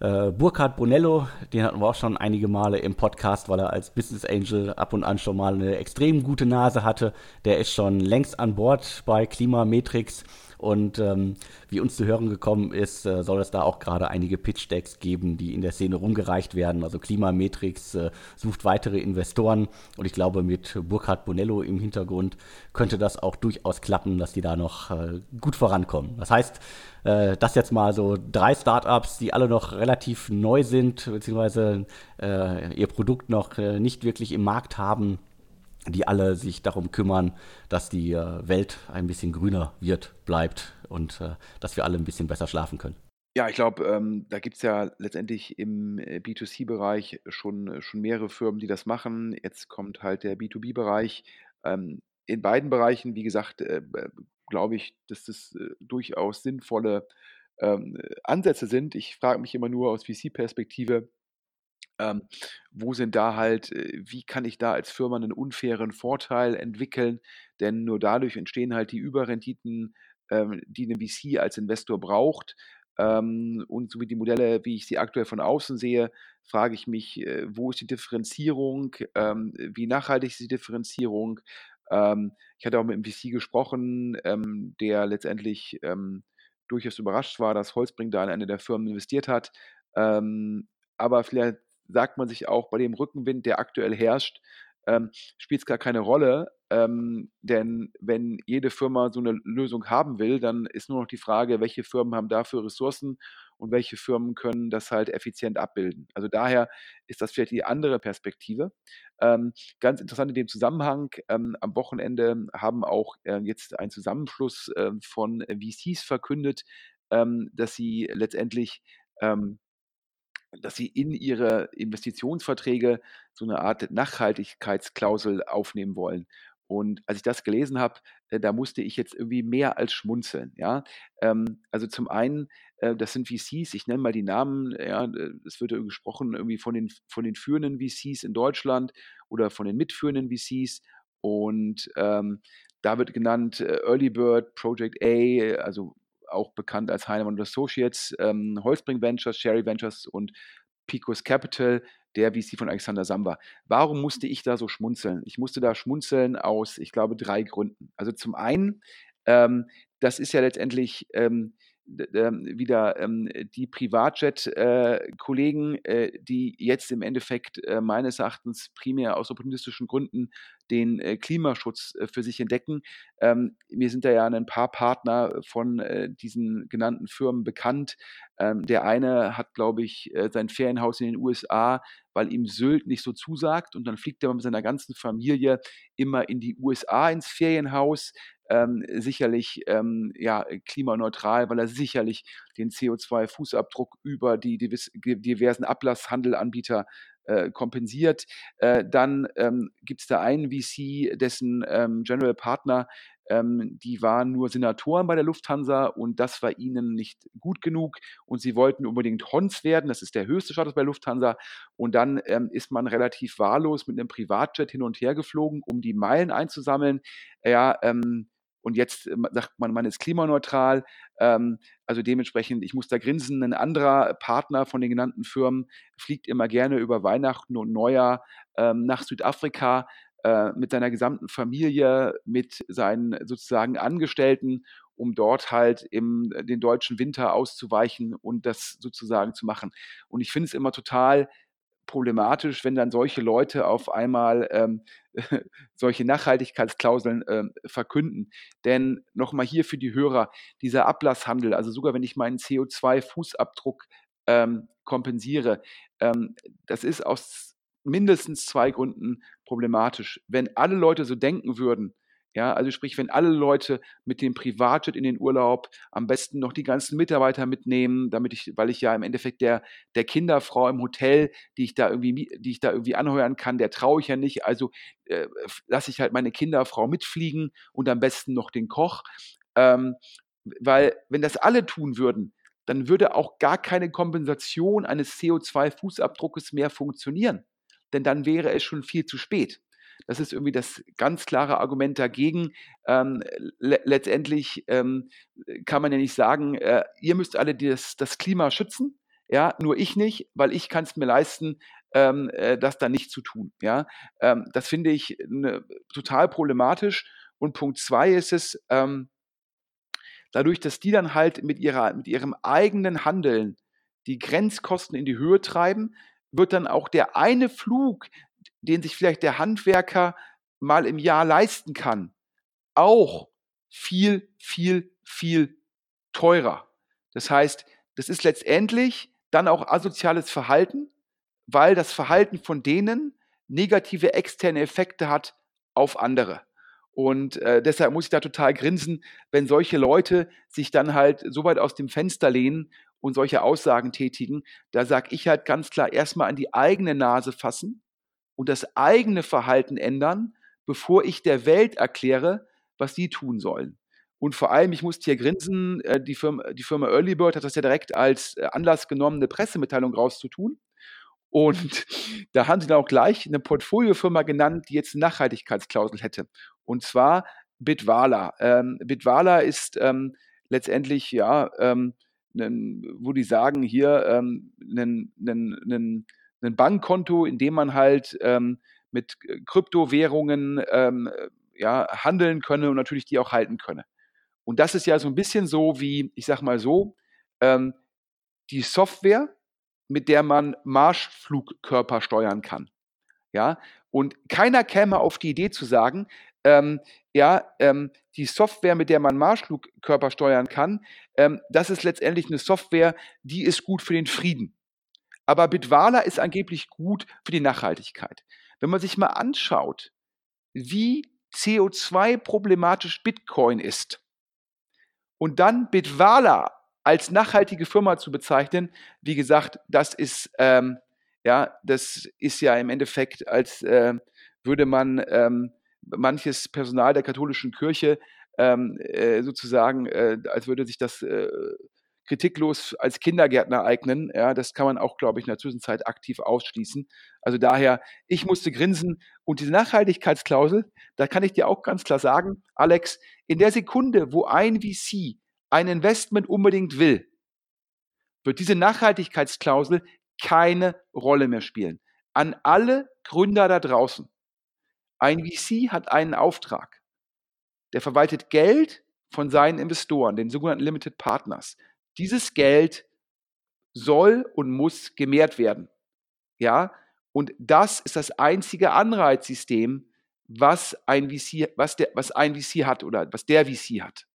Speaker 1: äh, Burkhard Bonello, den hatten wir auch schon einige Male im Podcast, weil er als Business Angel ab und an schon mal eine extrem gute Nase hatte. Der ist schon längst an Bord bei Klimametrix. Und ähm, wie uns zu hören gekommen ist, äh, soll es da auch gerade einige Pitch-Decks geben, die in der Szene rumgereicht werden. Also Klimametrix äh, sucht weitere Investoren und ich glaube, mit Burkhard Bonello im Hintergrund könnte das auch durchaus klappen, dass die da noch äh, gut vorankommen. Das heißt, äh, das jetzt mal so drei Startups, die alle noch relativ neu sind, beziehungsweise äh, ihr Produkt noch äh, nicht wirklich im Markt haben die alle sich darum kümmern, dass die äh, Welt ein bisschen grüner wird, bleibt und äh, dass wir alle ein bisschen besser schlafen können.
Speaker 2: Ja, ich glaube, ähm, da gibt es ja letztendlich im äh, B2C-Bereich schon, schon mehrere Firmen, die das machen. Jetzt kommt halt der B2B-Bereich. Ähm, in beiden Bereichen, wie gesagt, äh, glaube ich, dass das äh, durchaus sinnvolle ähm, Ansätze sind. Ich frage mich immer nur aus VC-Perspektive, ähm, wo sind da halt, äh, wie kann ich da als Firma einen unfairen Vorteil entwickeln? Denn nur dadurch entstehen halt die Überrenditen, ähm, die ein VC als Investor braucht. Ähm, und so wie die Modelle, wie ich sie aktuell von außen sehe, frage ich mich, äh, wo ist die Differenzierung? Ähm, wie nachhaltig ist die Differenzierung? Ähm, ich hatte auch mit einem VC gesprochen, ähm, der letztendlich durchaus überrascht war, dass Holzbring da in eine der Firmen investiert hat. Aber vielleicht sagt man sich auch bei dem Rückenwind, der aktuell herrscht, ähm, spielt es gar keine Rolle. Ähm, denn wenn jede Firma so eine Lösung haben will, dann ist nur noch die Frage, welche Firmen haben dafür Ressourcen und welche Firmen können das halt effizient abbilden. Also daher ist das vielleicht die andere Perspektive. Ähm, ganz interessant in dem Zusammenhang, ähm, am Wochenende haben auch äh, jetzt ein Zusammenschluss äh, von VCs verkündet, ähm, dass sie letztendlich ähm, dass sie in ihre Investitionsverträge so eine Art Nachhaltigkeitsklausel aufnehmen wollen. Und als ich das gelesen habe, äh, da musste ich jetzt irgendwie mehr als schmunzeln. Ja? Ähm, also zum einen, äh, das sind VCs, ich nenne mal die Namen, ja, es wird gesprochen irgendwie von den, von den führenden VCs in Deutschland oder von den mitführenden VCs. Und ähm, da wird genannt äh, Early Bird, Project A, also auch bekannt als Heinemann Associates, ähm, Holzbring Ventures, Sherry Ventures und Picos Capital, der VC von Alexander Samba. Warum musste ich da so schmunzeln? Ich musste da schmunzeln aus, ich glaube, drei Gründen. Also zum einen, ähm, das ist ja letztendlich ähm, ähm, wieder ähm, die Privatjet-Kollegen, äh, äh, die jetzt im Endeffekt äh, meines Erachtens primär aus opportunistischen Gründen den äh, Klimaschutz äh, für sich entdecken. Ähm, mir sind da ja ein paar Partner von äh, diesen genannten Firmen bekannt. Ähm, der eine hat, glaube ich, sein Ferienhaus in den USA, weil ihm Sylt nicht so zusagt und dann fliegt er mit seiner ganzen Familie immer in die USA ins Ferienhaus ähm, sicherlich ähm, ja, klimaneutral, weil er sicherlich den CO2-Fußabdruck über die diversen Ablasshandelanbieter äh, kompensiert. Äh, dann ähm, gibt es da einen VC, dessen ähm, General Partner ähm, die waren nur Senatoren bei der Lufthansa und das war ihnen nicht gut genug und sie wollten unbedingt Hons werden, das ist der höchste Status bei Lufthansa und dann ähm, ist man relativ wahllos mit einem Privatjet hin und her geflogen, um die Meilen einzusammeln. Ja, ähm, und jetzt äh, sagt man, man ist klimaneutral. Ähm, also dementsprechend, ich muss da grinsen. Ein anderer Partner von den genannten Firmen fliegt immer gerne über Weihnachten und Neujahr ähm, nach Südafrika äh, mit seiner gesamten Familie, mit seinen sozusagen Angestellten, um dort halt im den deutschen Winter auszuweichen und das sozusagen zu machen. Und ich finde es immer total problematisch, wenn dann solche Leute auf einmal ähm, solche Nachhaltigkeitsklauseln ähm, verkünden. Denn nochmal hier für die Hörer, dieser Ablasshandel, also sogar wenn ich meinen CO2-Fußabdruck ähm, kompensiere, ähm, das ist aus mindestens zwei Gründen problematisch. Wenn alle Leute so denken würden, ja, also sprich, wenn alle Leute mit dem Privatjet in den Urlaub am besten noch die ganzen Mitarbeiter mitnehmen, damit ich, weil ich ja im Endeffekt der, der Kinderfrau im Hotel, die ich da irgendwie, die ich da irgendwie anheuern kann, der traue ich ja nicht. Also äh, lasse ich halt meine Kinderfrau mitfliegen und am besten noch den Koch. Ähm, weil, wenn das alle tun würden, dann würde auch gar keine Kompensation eines CO2-Fußabdruckes mehr funktionieren denn dann wäre es schon viel zu spät. Das ist irgendwie das ganz klare Argument dagegen. Ähm, le letztendlich ähm, kann man ja nicht sagen, äh, ihr müsst alle das, das Klima schützen, ja, nur ich nicht, weil ich kann es mir leisten, ähm, äh, das dann nicht zu tun. Ja, ähm, das finde ich ne, total problematisch. Und Punkt zwei ist es, ähm, dadurch, dass die dann halt mit ihrer, mit ihrem eigenen Handeln die Grenzkosten in die Höhe treiben, wird dann auch der eine Flug, den sich vielleicht der Handwerker mal im Jahr leisten kann, auch viel, viel, viel teurer. Das heißt, das ist letztendlich dann auch asoziales Verhalten, weil das Verhalten von denen negative externe Effekte hat auf andere. Und äh, deshalb muss ich da total grinsen, wenn solche Leute sich dann halt so weit aus dem Fenster lehnen und solche Aussagen tätigen, da sage ich halt ganz klar, erstmal an die eigene Nase fassen und das eigene Verhalten ändern, bevor ich der Welt erkläre, was sie tun sollen. Und vor allem, ich musste hier grinsen, äh, die Firma, die Firma Early Bird hat das ja direkt als äh, Anlass genommen, eine Pressemitteilung rauszutun. Und da haben sie dann auch gleich eine Portfoliofirma genannt, die jetzt eine Nachhaltigkeitsklausel hätte. Und zwar Bitwala. Ähm, Bitwala ist ähm, letztendlich ja ähm, wo die sagen, hier ähm, ein Bankkonto, in dem man halt ähm, mit Kryptowährungen ähm, ja, handeln könne und natürlich die auch halten könne. Und das ist ja so ein bisschen so wie, ich sag mal so, ähm, die Software, mit der man Marschflugkörper steuern kann. Ja, und keiner käme auf die Idee zu sagen, ähm, ja, ähm, die Software, mit der man Marschflugkörper steuern kann, ähm, das ist letztendlich eine Software, die ist gut für den Frieden. Aber Bitwala ist angeblich gut für die Nachhaltigkeit. Wenn man sich mal anschaut, wie CO2-problematisch Bitcoin ist und dann Bitwala als nachhaltige Firma zu bezeichnen, wie gesagt, das ist, ähm, ja, das ist ja im Endeffekt, als äh, würde man ähm, manches Personal der katholischen Kirche ähm, äh, sozusagen, äh, als würde sich das äh, kritiklos als Kindergärtner eignen. Ja, das kann man auch, glaube ich, in der Zwischenzeit aktiv ausschließen. Also daher, ich musste grinsen. Und diese Nachhaltigkeitsklausel, da kann ich dir auch ganz klar sagen, Alex, in der Sekunde, wo ein VC ein Investment unbedingt will, wird diese Nachhaltigkeitsklausel keine Rolle mehr spielen. An alle Gründer da draußen. Ein VC hat einen Auftrag. Der verwaltet Geld von seinen Investoren, den sogenannten Limited Partners. Dieses Geld soll und muss gemehrt werden. Ja, und das ist das einzige Anreizsystem, was ein VC, was der, was ein VC hat oder was der VC hat.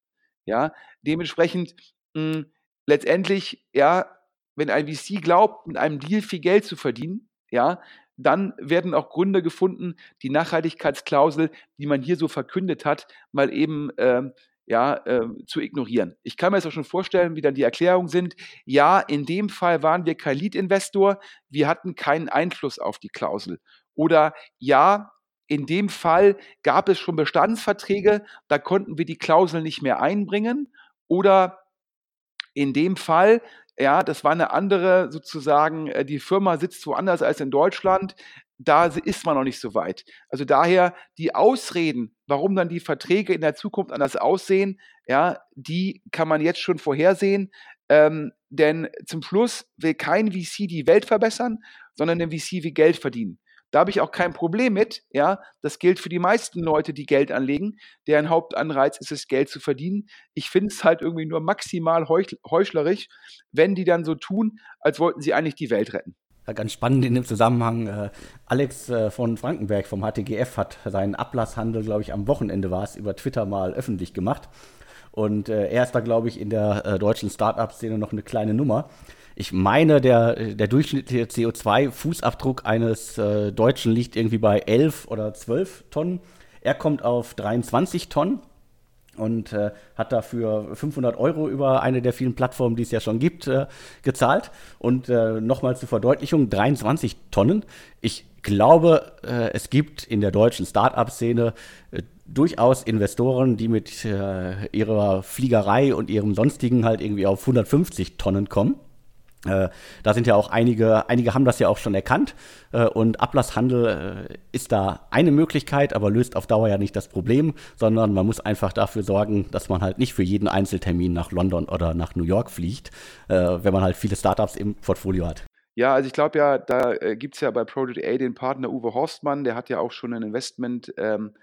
Speaker 2: Ja, dementsprechend mh, hm, letztendlich, ja, wenn ein VC glaubt, mit einem Deal viel Geld zu verdienen, ja, dann werden auch Gründe gefunden, die Nachhaltigkeitsklausel, die man hier so verkündet hat, mal eben ähm, ja, äh, zu ignorieren. Ich kann mir jetzt auch schon vorstellen, wie dann die Erklärungen sind. Ja, in dem Fall waren wir kein Lead-Investor, wir hatten keinen Einfluss auf die Klausel. Oder ja, in dem Fall gab es schon Bestandsverträge, da konnten wir die Klausel nicht mehr einbringen. Oder in dem Fall, ja, das war eine andere sozusagen, äh, die Firma sitzt woanders als in Deutschland da ist man noch nicht so weit. Also daher die Ausreden, warum dann die Verträge in der Zukunft anders aussehen, ja, die kann man jetzt schon vorhersehen. Ähm, denn zum Schluss will kein VC die Welt verbessern, sondern ein VC will Geld verdienen. Da habe ich auch kein Problem mit. Ja, das gilt für die meisten Leute, die Geld anlegen. Deren Hauptanreiz ist es, Geld zu verdienen. Ich finde es halt irgendwie nur maximal heuchlerisch, wenn die dann so tun, als wollten sie eigentlich die Welt retten
Speaker 1: ganz spannend in dem Zusammenhang, äh, Alex äh, von Frankenberg vom HTGF hat seinen Ablasshandel, glaube ich, am Wochenende war es, über Twitter mal öffentlich gemacht. Und äh, er ist da, glaube ich, in der deutschen Startup-Szene noch eine kleine Nummer. Ich meine, der, der durchschnittliche CO2-Fußabdruck eines Deutschen liegt irgendwie bei 11 oder 12 Tonnen. Er kommt auf 23 Tonnen und äh, hat dafür 500 Euro über eine der vielen Plattformen, die es ja schon gibt, äh, gezahlt. Und äh, nochmal zur Verdeutlichung, 23 Tonnen. Ich glaube, äh, es gibt in der deutschen Start-up-Szene äh, durchaus Investoren, die mit äh, ihrer Fliegerei und ihrem sonstigen halt irgendwie auf 150 Tonnen kommen. Äh, da sind ja auch einige, einige haben das ja auch schon erkannt äh, und Ablasshandel äh, ist da eine Möglichkeit, aber löst auf Dauer ja nicht das Problem, sondern man muss einfach dafür sorgen, dass man halt nicht für jeden Einzeltermin nach London oder nach New York fliegt, wenn man halt viele Startups im Portfolio hat.
Speaker 2: Ja, also ich glaube ja, da äh, gibt es ja bei Project A den Partner Uwe Horstmann, der hat ja auch schon ein Investment ähm,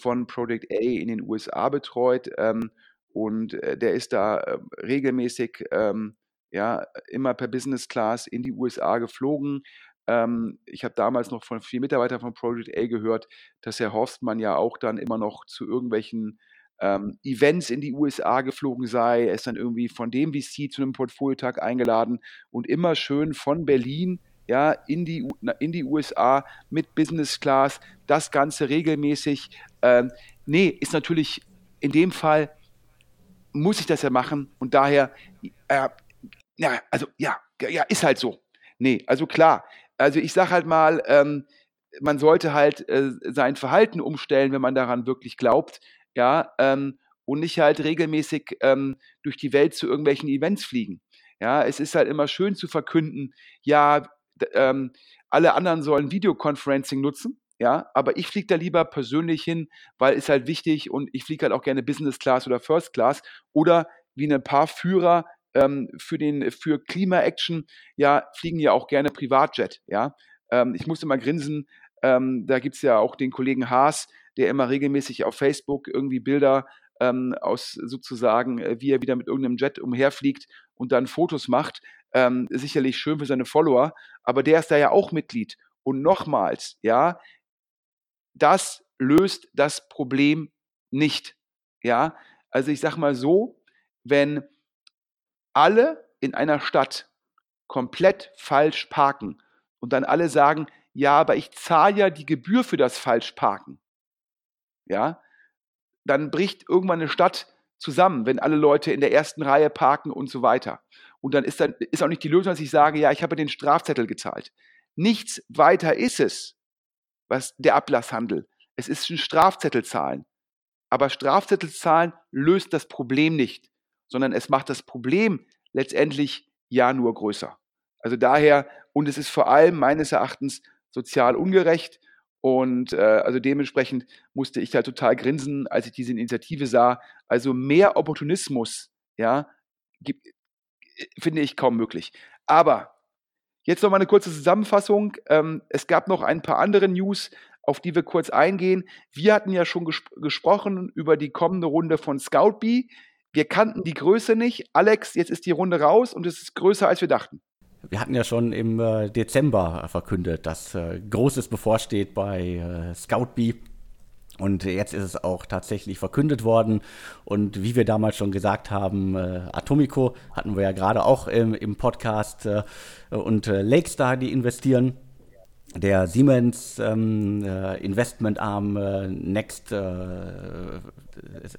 Speaker 2: von Project A in den USA betreut ähm, und äh, der ist da äh, regelmäßig ähm, ja, immer per Business Class in die USA geflogen. Ähm, ich habe damals noch von vielen Mitarbeitern von Project A gehört, dass Herr Horstmann ja auch dann immer noch zu irgendwelchen ähm, Events in die USA geflogen sei. Er ist dann irgendwie von dem VC zu einem Portfoliotag eingeladen und immer schön von Berlin ja, in, die, in die USA mit Business Class, das Ganze regelmäßig. Ähm, nee, ist natürlich in dem Fall, muss ich das ja machen und daher, äh, ja, also ja, ja, ist halt so. Nee, also klar. Also ich sag halt mal, ähm, man sollte halt äh, sein Verhalten umstellen, wenn man daran wirklich glaubt, ja, ähm, und nicht halt regelmäßig ähm, durch die Welt zu irgendwelchen Events fliegen. Ja, es ist halt immer schön zu verkünden, ja, ähm, alle anderen sollen Videoconferencing nutzen, ja, aber ich fliege da lieber persönlich hin, weil es halt wichtig und ich fliege halt auch gerne Business Class oder First Class oder wie ein paar Führer ähm, für, den, für Klima-Action, ja, fliegen ja auch gerne Privatjet, ja. Ähm, ich muss immer grinsen, ähm, da gibt es ja auch den Kollegen Haas, der immer regelmäßig auf Facebook irgendwie Bilder ähm, aus sozusagen, äh, wie er wieder mit irgendeinem Jet umherfliegt und dann Fotos macht. Ähm, sicherlich schön für seine Follower, aber der ist da ja auch Mitglied. Und nochmals, ja, das löst das Problem nicht. Ja, also ich sag mal so, wenn alle in einer Stadt komplett falsch parken und dann alle sagen, ja, aber ich zahle ja die Gebühr für das Falschparken. Ja, dann bricht irgendwann eine Stadt zusammen, wenn alle Leute in der ersten Reihe parken und so weiter. Und dann ist, dann, ist auch nicht die Lösung, dass ich sage, ja, ich habe den Strafzettel gezahlt. Nichts weiter ist es, was der Ablasshandel. Es ist ein Strafzettel zahlen. Aber Strafzettel zahlen löst das Problem nicht sondern es macht das Problem letztendlich ja nur größer. Also daher, und es ist vor allem meines Erachtens sozial ungerecht. Und äh, also dementsprechend musste ich halt total grinsen, als ich diese Initiative sah. Also mehr Opportunismus, ja, gibt, finde ich kaum möglich. Aber jetzt noch mal eine kurze Zusammenfassung. Ähm, es gab noch ein paar andere News, auf die wir kurz eingehen. Wir hatten ja schon gesp gesprochen über die kommende Runde von Scoutbee. Wir kannten die Größe nicht. Alex, jetzt ist die Runde raus und es ist größer, als wir dachten.
Speaker 1: Wir hatten ja schon im äh, Dezember verkündet, dass äh, Großes bevorsteht bei äh, Scoutbee. Und jetzt ist es auch tatsächlich verkündet worden. Und wie wir damals schon gesagt haben, Atomico hatten wir ja gerade auch im, Podcast und Lakestar, die investieren. Der Siemens ähm, äh, Investmentarm äh, Next äh,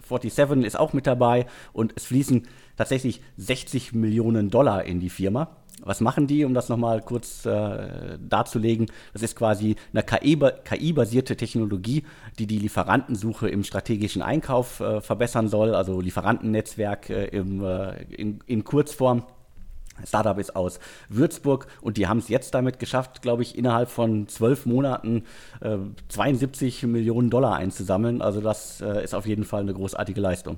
Speaker 1: 47 ist auch mit dabei und es fließen tatsächlich 60 Millionen Dollar in die Firma. Was machen die, um das nochmal kurz äh, darzulegen? Das ist quasi eine KI-basierte Technologie, die die Lieferantensuche im strategischen Einkauf äh, verbessern soll, also Lieferantennetzwerk äh, im, äh, in, in Kurzform. Startup ist aus Würzburg und die haben es jetzt damit geschafft, glaube ich, innerhalb von zwölf Monaten äh, 72 Millionen Dollar einzusammeln. Also das äh, ist auf jeden Fall eine großartige Leistung.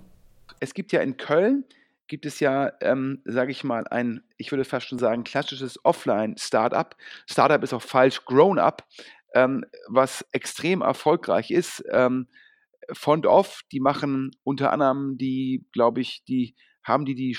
Speaker 2: Es gibt ja in Köln gibt es ja, ähm, sage ich mal, ein, ich würde fast schon sagen, klassisches Offline-Startup. Startup ist auch falsch, Grown-up, ähm, was extrem erfolgreich ist. Ähm, Font Off, die machen unter anderem die, glaube ich, die haben die die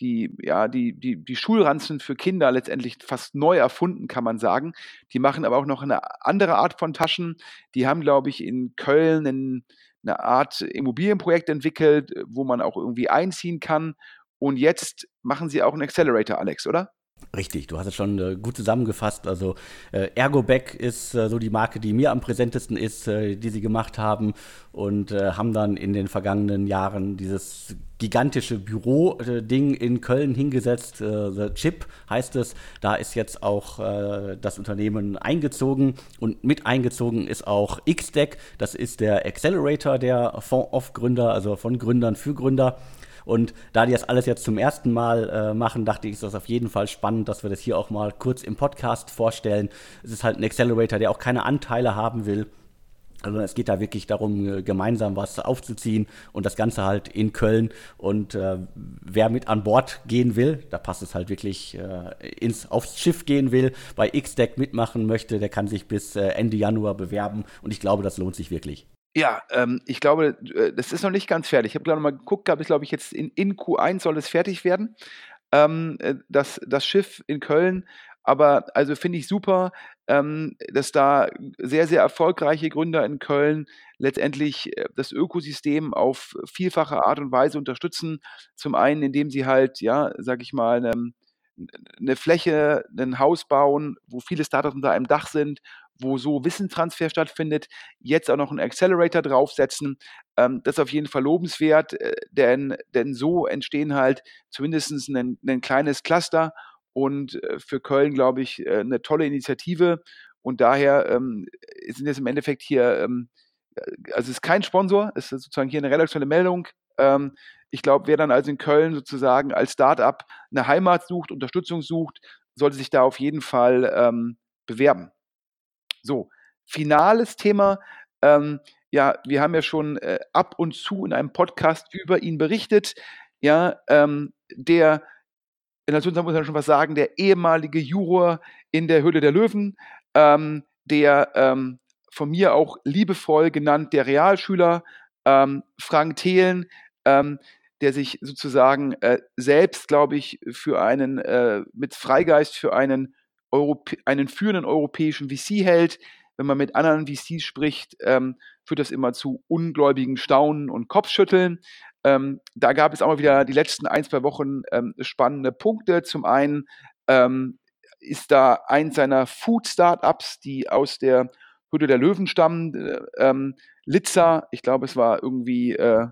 Speaker 2: die, ja, die, die, die Schulranzen für Kinder letztendlich fast neu erfunden, kann man sagen. Die machen aber auch noch eine andere Art von Taschen. Die haben, glaube ich, in Köln einen, eine Art Immobilienprojekt entwickelt, wo man auch irgendwie einziehen kann. Und jetzt machen sie auch einen Accelerator, Alex, oder?
Speaker 1: Richtig, du hast es schon äh, gut zusammengefasst. Also äh, Ergoback ist äh, so die Marke, die mir am präsentesten ist, äh, die sie gemacht haben und äh, haben dann in den vergangenen Jahren dieses gigantische Büro-Ding in Köln hingesetzt. Äh, The Chip heißt es. Da ist jetzt auch das Unternehmen eingezogen und mit eingezogen ist auch XDeck. Das ist der Accelerator der Fond-Off-Gründer, also von Gründern für Gründer. Und da die das alles jetzt zum ersten Mal äh, machen, dachte ich, ist das auf jeden Fall spannend, dass wir das hier auch mal kurz im Podcast vorstellen. Es ist halt ein Accelerator, der auch keine Anteile haben will. Also es geht da wirklich darum, äh, gemeinsam was aufzuziehen und das Ganze halt in Köln. Und äh, wer mit an Bord gehen will, da passt es halt wirklich äh, ins, aufs Schiff gehen will, bei X-Deck mitmachen möchte, der kann sich bis äh, Ende Januar bewerben. Und ich glaube, das lohnt sich wirklich.
Speaker 2: Ja, ähm, ich glaube, äh, das ist noch nicht ganz fertig. Ich habe gerade mal geguckt, gehabt, ich glaube ich jetzt in, in Q1 soll es fertig werden. Ähm, äh, das, das Schiff in Köln. Aber also finde ich super, ähm, dass da sehr, sehr erfolgreiche Gründer in Köln letztendlich äh, das Ökosystem auf vielfache Art und Weise unterstützen. Zum einen, indem sie halt, ja, sag ich mal, ähm, eine Fläche, ein Haus bauen, wo viele Startups unter einem Dach sind, wo so Wissenstransfer stattfindet, jetzt auch noch einen Accelerator draufsetzen. Ähm, das ist auf jeden Fall lobenswert, äh, denn, denn so entstehen halt zumindest ein, ein kleines Cluster und äh, für Köln, glaube ich, äh, eine tolle Initiative. Und daher ähm, sind jetzt im Endeffekt hier, ähm, also es ist kein Sponsor, es ist sozusagen hier eine redaktionelle Meldung. Ähm, ich glaube, wer dann also in Köln sozusagen als Startup eine Heimat sucht, Unterstützung sucht, sollte sich da auf jeden Fall ähm, bewerben. So, finales Thema. Ähm, ja, wir haben ja schon äh, ab und zu in einem Podcast über ihn berichtet. Ja, ähm, der, dazu muss man schon was sagen, der ehemalige Juror in der Höhle der Löwen, ähm, der ähm, von mir auch liebevoll genannt der Realschüler, ähm, Frank Thelen, ähm, der sich sozusagen äh, selbst, glaube ich, für einen, äh, mit Freigeist für einen Europä einen führenden europäischen VC hält. Wenn man mit anderen VCs spricht, ähm, führt das immer zu ungläubigen Staunen und Kopfschütteln. Ähm, da gab es auch mal wieder die letzten ein, zwei Wochen ähm, spannende Punkte. Zum einen ähm, ist da eins seiner Food-Startups, die aus der Hütte der Löwen stammen, äh, ähm, Litzer, ich glaube, es war irgendwie äh,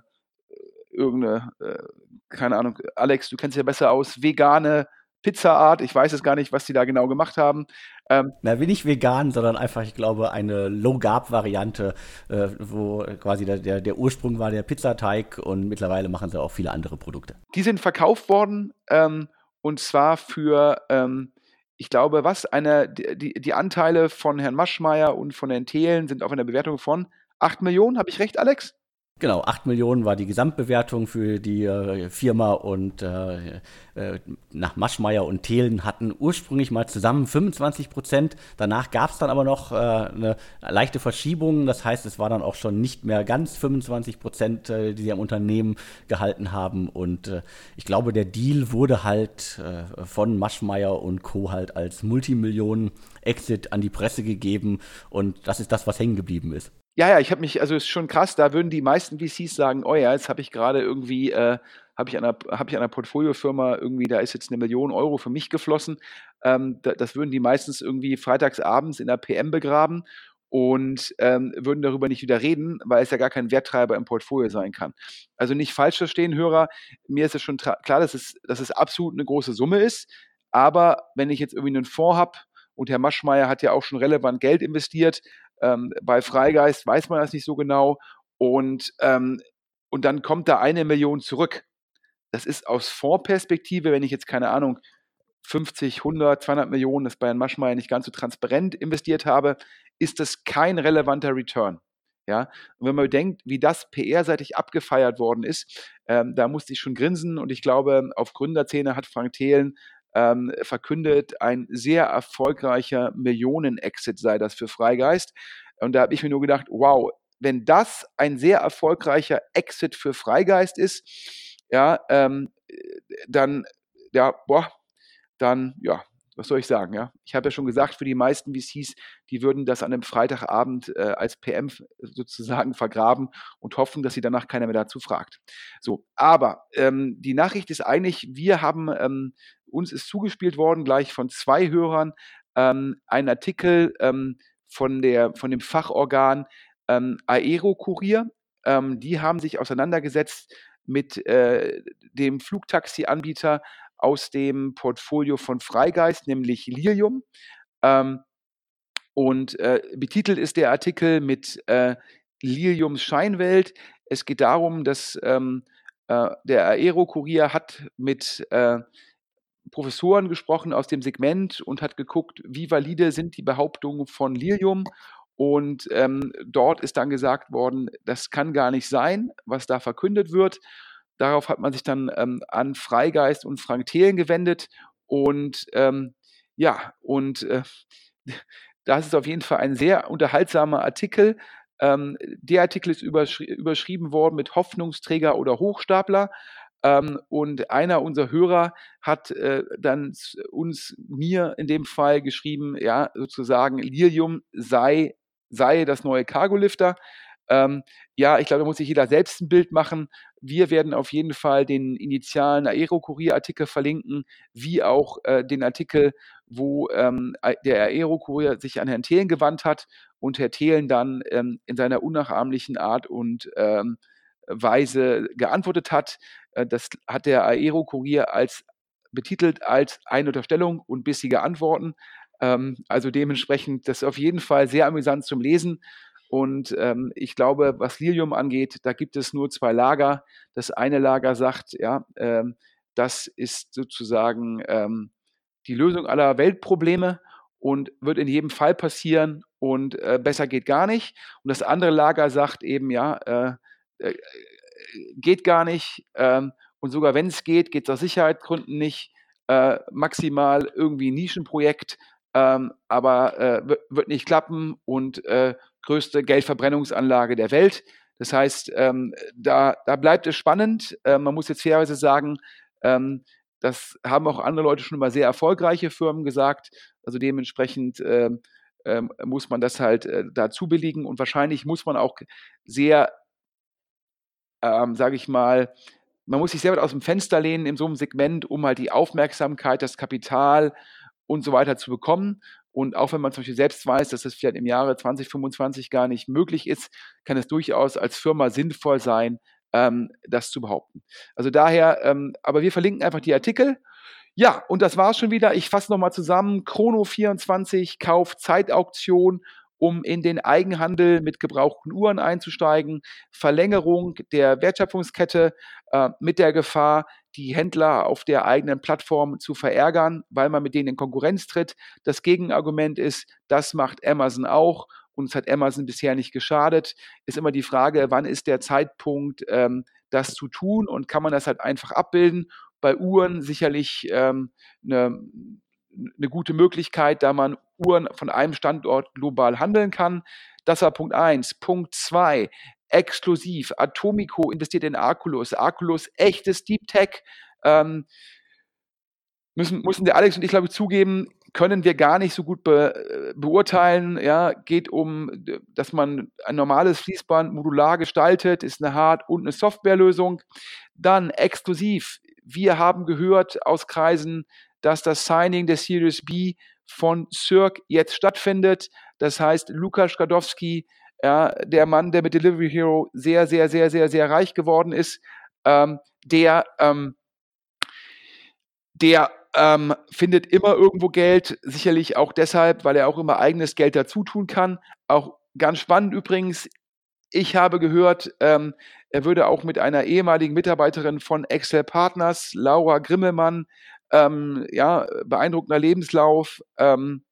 Speaker 2: irgendeine, äh, keine Ahnung, Alex, du kennst ja besser aus, vegane Pizzaart. Ich weiß es gar nicht, was die da genau gemacht haben.
Speaker 1: Ähm, Na, bin nicht vegan, sondern einfach, ich glaube, eine Low-Carb-Variante, äh, wo quasi der, der, der, Ursprung war der Pizzateig und mittlerweile machen sie auch viele andere Produkte.
Speaker 2: Die sind verkauft worden ähm, und zwar für, ähm, ich glaube, was, eine, die, die Anteile von Herrn Maschmeyer und von Herrn Thelen sind auf einer Bewertung von 8 Millionen. Habe ich recht, Alex?
Speaker 1: Genau, 8 Millionen war die Gesamtbewertung für die äh, Firma und äh, äh, nach Maschmeyer und Thelen hatten ursprünglich mal zusammen 25 Prozent. Danach gab es dann aber noch äh, eine leichte Verschiebung. Das heißt, es war dann auch schon nicht mehr ganz 25 Prozent, äh, die sie am Unternehmen gehalten haben. Und äh, ich glaube, der Deal wurde halt von Maschmeyer und Co. halt als Multimillionen-Exit an die Presse gegeben. Und das ist das, was hängen geblieben ist.
Speaker 2: Ja, ja, ich habe mich, also ist schon krass, da würden die meisten VCs sagen, oh ja, jetzt habe ich gerade irgendwie äh, habe ich, einer, hab ich einer Portfoliofirma irgendwie, da ist jetzt eine Million Euro für mich geflossen. Ähm, da, das würden die meistens irgendwie freitagsabends in der PM begraben und ähm, würden darüber nicht wieder reden, weil es ja gar kein Werttreiber im Portfolio sein kann. Also nicht falsch verstehen, Hörer. Mir ist es schon klar, dass es, dass es absolut eine große Summe ist. Aber wenn ich jetzt irgendwie einen Fonds habe, und Herr Maschmeyer hat ja auch schon relevant Geld investiert, ähm, bei Freigeist weiß man das nicht so genau. Und, ähm, und dann kommt da eine Million zurück. Das ist aus Fondsperspektive, wenn ich jetzt keine Ahnung, 50, 100, 200 Millionen, das bei Herrn Maschmeyer nicht ganz so transparent investiert habe, ist das kein relevanter Return. Ja, und wenn man bedenkt, wie das PR-seitig abgefeiert worden ist, ähm, da musste ich schon grinsen und ich glaube, auf Gründerzähne hat Frank Thelen ähm, verkündet, ein sehr erfolgreicher Millionen-Exit sei das für Freigeist. Und da habe ich mir nur gedacht, wow, wenn das ein sehr erfolgreicher Exit für Freigeist ist, ja, ähm, dann, ja, boah, dann, ja, was soll ich sagen, ja? Ich habe ja schon gesagt, für die meisten VCs, die würden das an einem Freitagabend äh, als PM sozusagen vergraben und hoffen, dass sie danach keiner mehr dazu fragt. So, aber ähm, die Nachricht ist eigentlich, wir haben, ähm, uns ist zugespielt worden, gleich von zwei Hörern, ähm, ein Artikel ähm, von, der, von dem Fachorgan ähm, Aero-Kurier. Ähm, die haben sich auseinandergesetzt mit äh, dem Flugtaxi-Anbieter aus dem Portfolio von Freigeist, nämlich Lilium. Ähm, und äh, betitelt ist der Artikel mit äh, Liliums Scheinwelt. Es geht darum, dass ähm, äh, der Aero-Kurier hat mit äh, Professoren gesprochen aus dem Segment und hat geguckt, wie valide sind die Behauptungen von Lilium. Und ähm, dort ist dann gesagt worden, das kann gar nicht sein, was da verkündet wird. Darauf hat man sich dann ähm, an Freigeist und Frank Thelen gewendet. Und ähm, ja, und äh, das ist auf jeden Fall ein sehr unterhaltsamer Artikel. Ähm, der Artikel ist überschri überschrieben worden mit Hoffnungsträger oder Hochstapler. Ähm, und einer unserer Hörer hat äh, dann uns, mir in dem Fall geschrieben, ja, sozusagen, Lilium sei, sei das neue Cargolifter. Ähm, ja, ich glaube, da muss sich jeder selbst ein Bild machen. Wir werden auf jeden Fall den initialen Aero-Kurier-Artikel verlinken, wie auch äh, den Artikel, wo ähm, der Aero-Kurier sich an Herrn Thelen gewandt hat und Herr Thelen dann ähm, in seiner unnachahmlichen Art und ähm, Weise geantwortet hat. Äh, das hat der Aero-Kurier als betitelt als eine Unterstellung und bissige Antworten. Ähm, also dementsprechend, das ist auf jeden Fall sehr amüsant zum Lesen. Und ähm, ich glaube, was Lilium angeht, da gibt es nur zwei Lager. Das eine Lager sagt, ja, ähm, das ist sozusagen ähm, die Lösung aller Weltprobleme und wird in jedem Fall passieren und äh, besser geht gar nicht. Und das andere Lager sagt eben, ja, äh, äh, geht gar nicht ähm, und sogar wenn es geht, geht es aus Sicherheitsgründen nicht. Äh, maximal irgendwie ein Nischenprojekt, ähm, aber äh, wird nicht klappen und äh, größte Geldverbrennungsanlage der Welt. Das heißt, ähm, da, da bleibt es spannend. Ähm, man muss jetzt fairerweise sagen, ähm, das haben auch andere Leute schon über sehr erfolgreiche Firmen gesagt. Also dementsprechend ähm, ähm, muss man das halt äh, dazu belegen und wahrscheinlich muss man auch sehr, ähm, sage ich mal, man muss sich sehr weit aus dem Fenster lehnen in so einem Segment, um halt die Aufmerksamkeit, das Kapital und so weiter zu bekommen. Und auch wenn man zum Beispiel selbst weiß, dass das vielleicht im Jahre 2025 gar nicht möglich ist, kann es durchaus als Firma sinnvoll sein, ähm, das zu behaupten. Also daher, ähm, aber wir verlinken einfach die Artikel. Ja, und das war's schon wieder. Ich fasse nochmal zusammen. Chrono24, Kauf, Zeitauktion um in den Eigenhandel mit gebrauchten Uhren einzusteigen, Verlängerung der Wertschöpfungskette äh, mit der Gefahr, die Händler auf der eigenen Plattform zu verärgern, weil man mit denen in Konkurrenz tritt. Das Gegenargument ist, das macht Amazon auch und es hat Amazon bisher nicht geschadet. Ist immer die Frage, wann ist der Zeitpunkt, ähm, das zu tun und kann man das halt einfach abbilden? Bei Uhren sicherlich ähm, eine eine gute Möglichkeit, da man Uhren von einem Standort global handeln kann. Das war Punkt 1. Punkt 2. Exklusiv. Atomico investiert in Arculus. Arculus, echtes Deep Tech. Ähm, müssen, müssen der Alex und ich, glaube ich, zugeben, können wir gar nicht so gut be, äh, beurteilen. Ja, geht um, dass man ein normales Fließband modular gestaltet, ist eine Hard- und eine Softwarelösung. Dann exklusiv. Wir haben gehört aus Kreisen, dass das Signing der Series B von Cirque jetzt stattfindet. Das heißt, Lukas Skadowski, ja, der Mann, der mit Delivery Hero sehr, sehr, sehr, sehr, sehr reich geworden ist, ähm, der, ähm, der ähm, findet immer irgendwo Geld, sicherlich auch deshalb, weil er auch immer eigenes Geld dazu tun kann. Auch ganz spannend übrigens, ich habe gehört, ähm, er würde auch mit einer ehemaligen Mitarbeiterin von Excel Partners, Laura Grimmelmann, ähm, ja, beeindruckender Lebenslauf, ähm,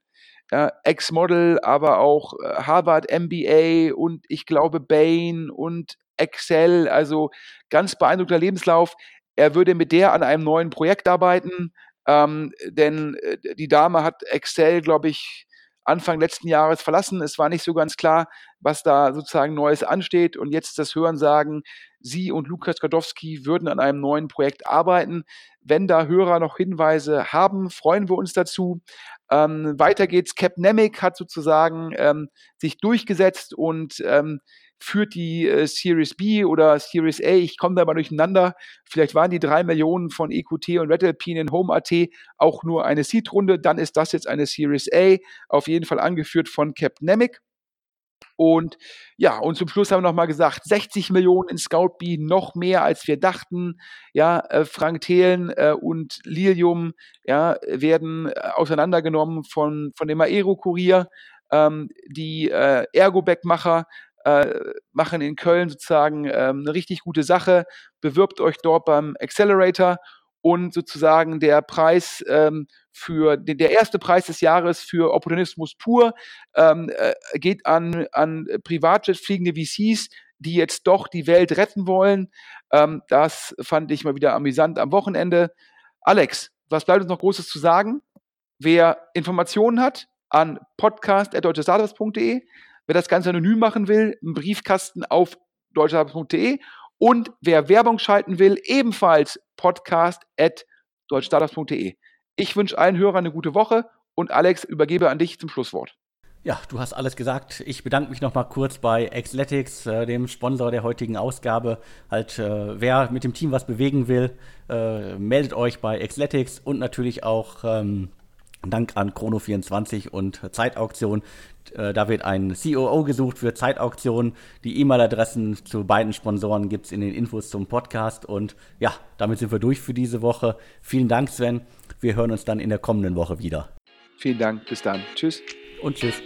Speaker 2: ja, Ex-Model, aber auch äh, Harvard MBA und ich glaube Bain und Excel, also ganz beeindruckender Lebenslauf. Er würde mit der an einem neuen Projekt arbeiten, ähm, denn äh, die Dame hat Excel, glaube ich, Anfang letzten Jahres verlassen. Es war nicht so ganz klar, was da sozusagen Neues ansteht. Und jetzt das Hören sagen, Sie und Lukas Gadowski würden an einem neuen Projekt arbeiten. Wenn da Hörer noch Hinweise haben, freuen wir uns dazu. Ähm, weiter geht's. Capnemic hat sozusagen ähm, sich durchgesetzt und ähm, führt die äh, Series B oder Series A, ich komme da mal durcheinander, vielleicht waren die drei Millionen von EQT und Red Alpine in Home.at auch nur eine Seed-Runde, dann ist das jetzt eine Series A, auf jeden Fall angeführt von Capnemic. Und ja, und zum Schluss haben wir nochmal gesagt, 60 Millionen in Scout B, noch mehr als wir dachten. Ja, äh, Frank Thelen äh, und Lilium ja, werden äh, auseinandergenommen von, von dem Aero-Kurier. Ähm, die äh, Ergo-Backmacher äh, machen in Köln sozusagen ähm, eine richtig gute Sache. Bewirbt euch dort beim Accelerator und sozusagen der Preis ähm, für der erste Preis des Jahres für Opportunismus pur ähm, äh, geht an, an Privatjet fliegende VCs, die jetzt doch die Welt retten wollen. Ähm, das fand ich mal wieder amüsant am Wochenende. Alex, was bleibt uns noch Großes zu sagen? Wer Informationen hat, an podcast.deutschestartups.de. Wer das Ganze anonym machen will, einen Briefkasten auf deutschestartups.de und wer Werbung schalten will, ebenfalls podcast at deutschstartups.de. Ich wünsche allen Hörern eine gute Woche und Alex, übergebe an dich zum Schlusswort.
Speaker 1: Ja, du hast alles gesagt. Ich bedanke mich nochmal kurz bei Xletics, äh, dem Sponsor der heutigen Ausgabe. Halt, äh, wer mit dem Team was bewegen will, äh, meldet euch bei Xletics und natürlich auch ähm, Dank an Chrono24 und Zeitauktion. Äh, da wird ein COO gesucht für Zeitauktionen. Die E-Mail-Adressen zu beiden Sponsoren gibt es in den Infos zum Podcast. Und ja, damit sind wir durch für diese Woche. Vielen Dank, Sven. Wir hören uns dann in der kommenden Woche wieder.
Speaker 2: Vielen Dank. Bis dann. Tschüss.
Speaker 1: Und tschüss.